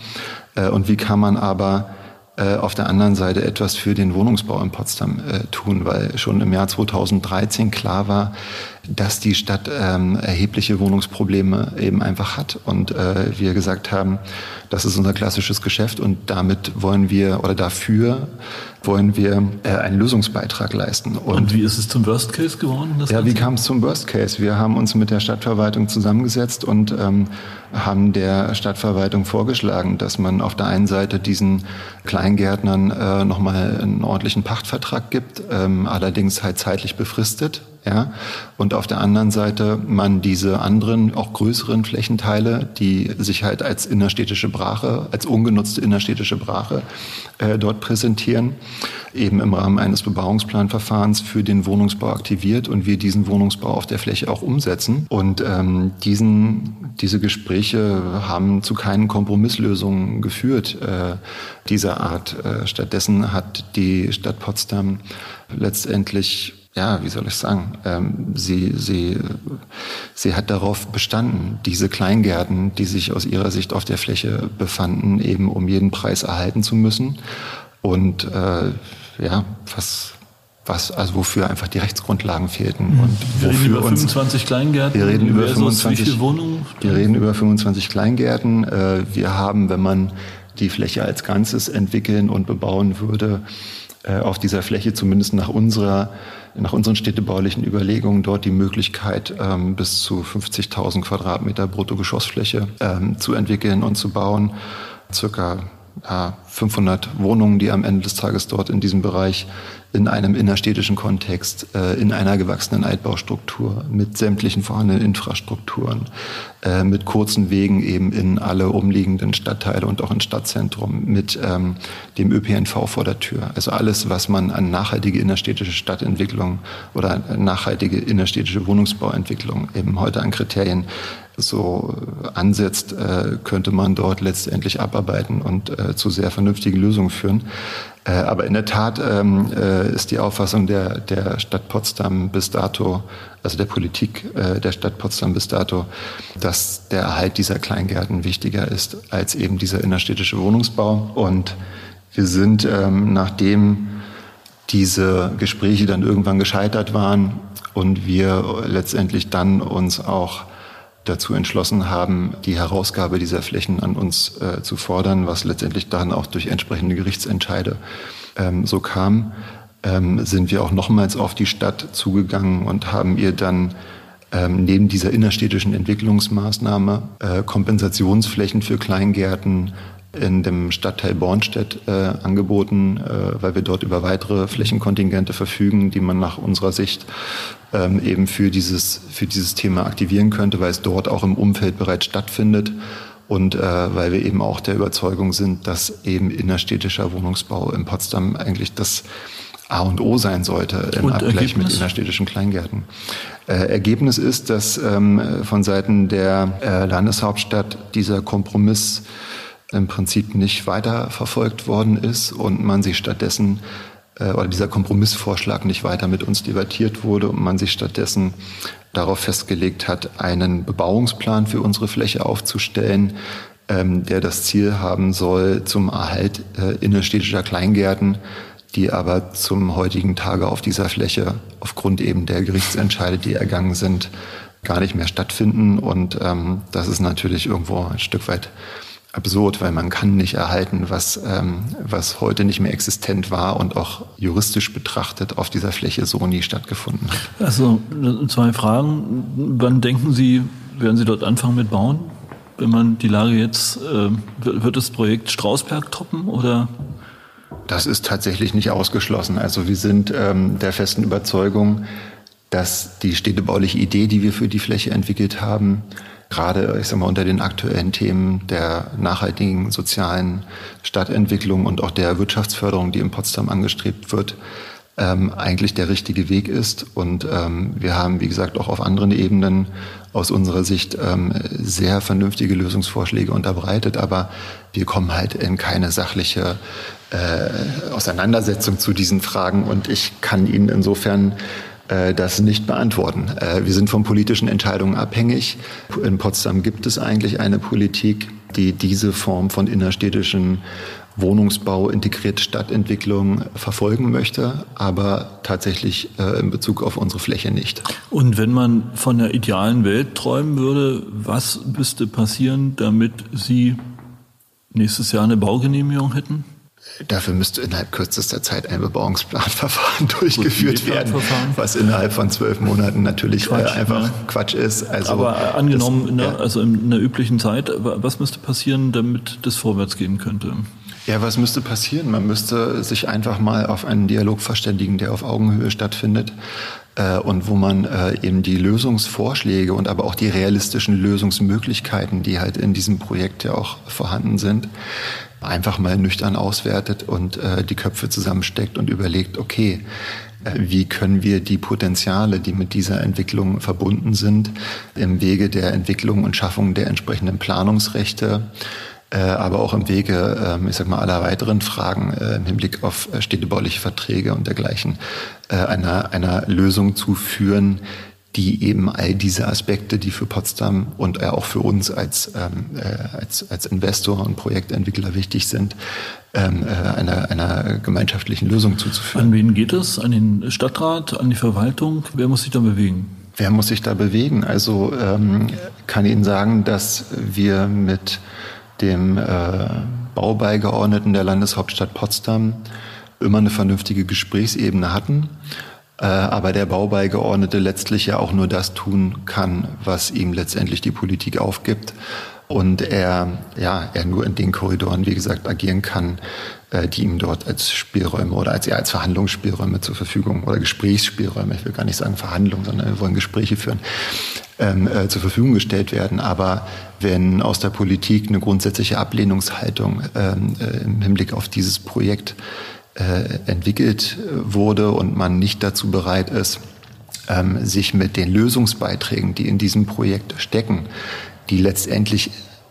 Äh, und wie kann man aber äh, auf der anderen Seite etwas für den Wohnungsbau in Potsdam äh, tun, weil schon im Jahr 2013 klar war, dass die Stadt ähm, erhebliche Wohnungsprobleme eben einfach hat und äh, wir gesagt haben, das ist unser klassisches Geschäft und damit wollen wir oder dafür wollen wir äh, einen Lösungsbeitrag leisten. Und, und wie ist es zum Worst Case geworden? ja, Ganze? wie kam es zum Worst Case? Wir haben uns mit der Stadtverwaltung zusammengesetzt und ähm, haben der Stadtverwaltung vorgeschlagen, dass man auf der einen Seite diesen Kleingärtnern äh, nochmal einen ordentlichen Pachtvertrag gibt, ähm, allerdings halt zeitlich befristet ja, und auf der anderen Seite man diese anderen, auch größeren Flächenteile, die sich halt als innerstädtische Brache, als ungenutzte innerstädtische Brache äh, dort präsentieren, eben im Rahmen eines Bebauungsplanverfahrens für den Wohnungsbau aktiviert und wir diesen Wohnungsbau auf der Fläche auch umsetzen. Und ähm, diesen, diese Gespräche haben zu keinen Kompromisslösungen geführt äh, dieser Art. Äh, stattdessen hat die Stadt Potsdam letztendlich ja, wie soll ich sagen, ähm, sie, sie, sie hat darauf bestanden, diese Kleingärten, die sich aus ihrer Sicht auf der Fläche befanden, eben um jeden Preis erhalten zu müssen. Und äh, ja, was, was, also wofür einfach die Rechtsgrundlagen fehlten. Mhm. Und wir reden über 25 Kleingärten. Wir reden über 25 Wohnungen. Wir reden über 25 Kleingärten. Äh, wir haben, wenn man die Fläche als Ganzes entwickeln und bebauen würde, auf dieser Fläche zumindest nach unserer nach unseren städtebaulichen Überlegungen dort die Möglichkeit, ähm, bis zu 50.000 Quadratmeter Bruttogeschossfläche ähm, zu entwickeln und zu bauen. Circa ja, 500 Wohnungen, die am Ende des Tages dort in diesem Bereich in einem innerstädtischen Kontext, äh, in einer gewachsenen Altbaustruktur, mit sämtlichen vorhandenen Infrastrukturen, äh, mit kurzen Wegen eben in alle umliegenden Stadtteile und auch ins Stadtzentrum, mit ähm, dem ÖPNV vor der Tür. Also alles, was man an nachhaltige innerstädtische Stadtentwicklung oder nachhaltige innerstädtische Wohnungsbauentwicklung eben heute an Kriterien so ansetzt, äh, könnte man dort letztendlich abarbeiten und äh, zu sehr vernünftigen Lösungen führen. Äh, aber in der Tat ähm, ist die Auffassung der, der Stadt Potsdam bis dato, also der Politik der Stadt Potsdam bis dato, dass der Erhalt dieser Kleingärten wichtiger ist als eben dieser innerstädtische Wohnungsbau. Und wir sind, ähm, nachdem diese Gespräche dann irgendwann gescheitert waren und wir letztendlich dann uns auch dazu entschlossen haben, die Herausgabe dieser Flächen an uns äh, zu fordern, was letztendlich dann auch durch entsprechende Gerichtsentscheide ähm, so kam, ähm, sind wir auch nochmals auf die Stadt zugegangen und haben ihr dann ähm, neben dieser innerstädtischen Entwicklungsmaßnahme äh, Kompensationsflächen für Kleingärten in dem Stadtteil Bornstedt äh, angeboten, äh, weil wir dort über weitere Flächenkontingente verfügen, die man nach unserer Sicht ähm, eben für dieses, für dieses Thema aktivieren könnte, weil es dort auch im Umfeld bereits stattfindet und äh, weil wir eben auch der Überzeugung sind, dass eben innerstädtischer Wohnungsbau in Potsdam eigentlich das A und O sein sollte im und Abgleich Ergebnis? mit innerstädtischen Kleingärten. Äh, Ergebnis ist, dass ähm, von Seiten der äh, Landeshauptstadt dieser Kompromiss im Prinzip nicht weiterverfolgt worden ist und man sich stattdessen äh, oder dieser Kompromissvorschlag nicht weiter mit uns debattiert wurde und man sich stattdessen darauf festgelegt hat, einen Bebauungsplan für unsere Fläche aufzustellen, ähm, der das Ziel haben soll zum Erhalt äh, innerstädtischer Kleingärten, die aber zum heutigen Tage auf dieser Fläche aufgrund eben der Gerichtsentscheide, die ergangen sind, gar nicht mehr stattfinden. Und ähm, das ist natürlich irgendwo ein Stück weit absurd, weil man kann nicht erhalten, was, ähm, was heute nicht mehr existent war und auch juristisch betrachtet auf dieser Fläche so nie stattgefunden hat. Also zwei Fragen. Wann denken Sie, werden Sie dort anfangen mit Bauen? Wenn man die Lage jetzt, äh, wird das Projekt Strausberg toppen oder? Das ist tatsächlich nicht ausgeschlossen. Also wir sind ähm, der festen Überzeugung, dass die städtebauliche Idee, die wir für die Fläche entwickelt haben, gerade, ich sag mal, unter den aktuellen Themen der nachhaltigen sozialen Stadtentwicklung und auch der Wirtschaftsförderung, die in Potsdam angestrebt wird, ähm, eigentlich der richtige Weg ist. Und ähm, wir haben, wie gesagt, auch auf anderen Ebenen aus unserer Sicht ähm, sehr vernünftige Lösungsvorschläge unterbreitet. Aber wir kommen halt in keine sachliche äh, Auseinandersetzung zu diesen Fragen. Und ich kann Ihnen insofern äh, das nicht beantworten. Äh, wir sind von politischen Entscheidungen abhängig. In Potsdam gibt es eigentlich eine Politik, die diese Form von innerstädtischen Wohnungsbau, integrierte Stadtentwicklung verfolgen möchte, aber tatsächlich äh, in Bezug auf unsere Fläche nicht. Und wenn man von der idealen Welt träumen würde, was müsste passieren, damit Sie nächstes Jahr eine Baugenehmigung hätten? Dafür müsste innerhalb kürzester Zeit ein Bebauungsplanverfahren durchgeführt werden, was innerhalb von zwölf Monaten natürlich äh, Quatsch, einfach ja. Quatsch ist. Also Aber angenommen, das, in der, also in der üblichen Zeit, was müsste passieren, damit das vorwärts gehen könnte? Ja, was müsste passieren? Man müsste sich einfach mal auf einen Dialog verständigen, der auf Augenhöhe stattfindet äh, und wo man äh, eben die Lösungsvorschläge und aber auch die realistischen Lösungsmöglichkeiten, die halt in diesem Projekt ja auch vorhanden sind, einfach mal nüchtern auswertet und äh, die Köpfe zusammensteckt und überlegt, okay, äh, wie können wir die Potenziale, die mit dieser Entwicklung verbunden sind, im Wege der Entwicklung und Schaffung der entsprechenden Planungsrechte aber auch im Wege, ähm, ich sag mal, aller weiteren Fragen äh, im Hinblick auf äh, städtebauliche Verträge und dergleichen einer, einer Lösung zu führen, die eben all diese Aspekte, die für Potsdam und auch für uns als, ähm, als, als Investor und Projektentwickler wichtig sind, ähm, einer, einer gemeinschaftlichen Lösung zuzuführen. An wen geht es? An den Stadtrat, an die Verwaltung? Wer muss sich da bewegen? Wer muss sich da bewegen? Also ähm, kann Ihnen sagen, dass wir mit dem äh, Baubeigeordneten der Landeshauptstadt Potsdam immer eine vernünftige Gesprächsebene hatten, äh, aber der Baubeigeordnete letztlich ja auch nur das tun kann, was ihm letztendlich die Politik aufgibt. Und er ja er nur in den Korridoren wie gesagt agieren kann, äh, die ihm dort als Spielräume oder als, ja, als Verhandlungsspielräume zur Verfügung oder Gesprächsspielräume, ich will gar nicht sagen Verhandlungen, sondern wir wollen Gespräche führen, ähm, äh, zur Verfügung gestellt werden. Aber wenn aus der Politik eine grundsätzliche Ablehnungshaltung ähm, äh, im Hinblick auf dieses Projekt äh, entwickelt wurde und man nicht dazu bereit ist, ähm, sich mit den Lösungsbeiträgen, die in diesem Projekt stecken, die letztendlich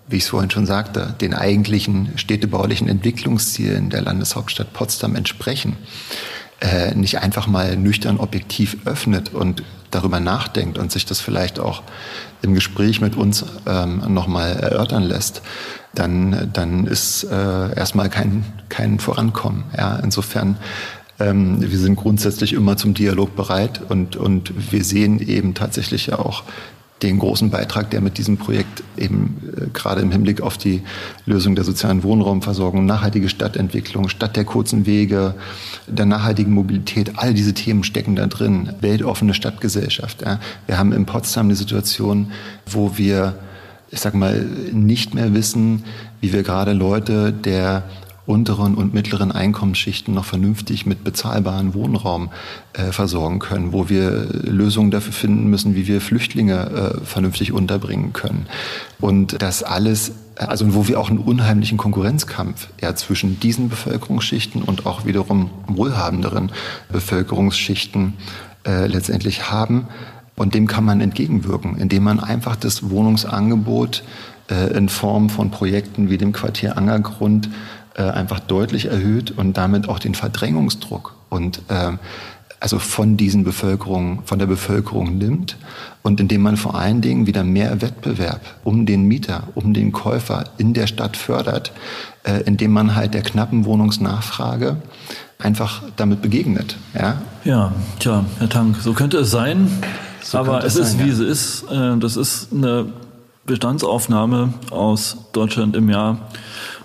wie ich es vorhin schon sagte, den eigentlichen städtebaulichen Entwicklungszielen der Landeshauptstadt Potsdam entsprechen, äh, nicht einfach mal nüchtern objektiv öffnet und darüber nachdenkt und sich das vielleicht auch im Gespräch mit uns ähm, nochmal erörtern lässt, dann, dann ist äh, erstmal kein, kein Vorankommen. Ja, insofern ähm, wir sind grundsätzlich immer zum Dialog bereit und, und wir sehen eben tatsächlich ja auch den großen Beitrag, der mit diesem Projekt eben äh, gerade im Hinblick auf die Lösung der sozialen Wohnraumversorgung, nachhaltige Stadtentwicklung, Stadt der kurzen Wege, der nachhaltigen Mobilität, all diese Themen stecken da drin. Weltoffene Stadtgesellschaft. Ja. Wir haben in Potsdam eine Situation, wo wir, ich sag mal, nicht mehr wissen, wie wir gerade Leute der unteren und mittleren Einkommensschichten noch vernünftig mit bezahlbaren Wohnraum äh, versorgen können, wo wir Lösungen dafür finden müssen, wie wir Flüchtlinge äh, vernünftig unterbringen können. Und das alles, also wo wir auch einen unheimlichen Konkurrenzkampf ja, zwischen diesen Bevölkerungsschichten und auch wiederum wohlhabenderen Bevölkerungsschichten äh, letztendlich haben. Und dem kann man entgegenwirken, indem man einfach das Wohnungsangebot äh, in Form von Projekten wie dem Quartier Angergrund äh, einfach deutlich erhöht und damit auch den Verdrängungsdruck und äh, also von diesen Bevölkerung, von der Bevölkerung nimmt und indem man vor allen Dingen wieder mehr Wettbewerb um den Mieter, um den Käufer in der Stadt fördert, äh, indem man halt der knappen Wohnungsnachfrage einfach damit begegnet. Ja, ja tja, Herr Tank, so könnte es sein. So aber es, es ist, wie ja. es ist. Äh, das ist eine Bestandsaufnahme aus Deutschland im Jahr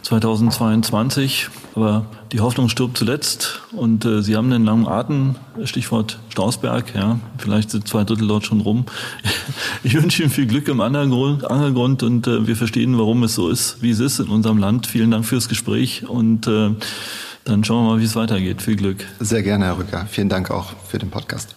2022. Aber die Hoffnung stirbt zuletzt und äh, Sie haben einen langen Atem, Stichwort Stausberg, ja, vielleicht sind zwei Drittel dort schon rum. Ich wünsche Ihnen viel Glück im Angergrund und äh, wir verstehen, warum es so ist, wie es ist in unserem Land. Vielen Dank fürs Gespräch und äh, dann schauen wir mal, wie es weitergeht. Viel Glück. Sehr gerne, Herr Rücker. Vielen Dank auch für den Podcast.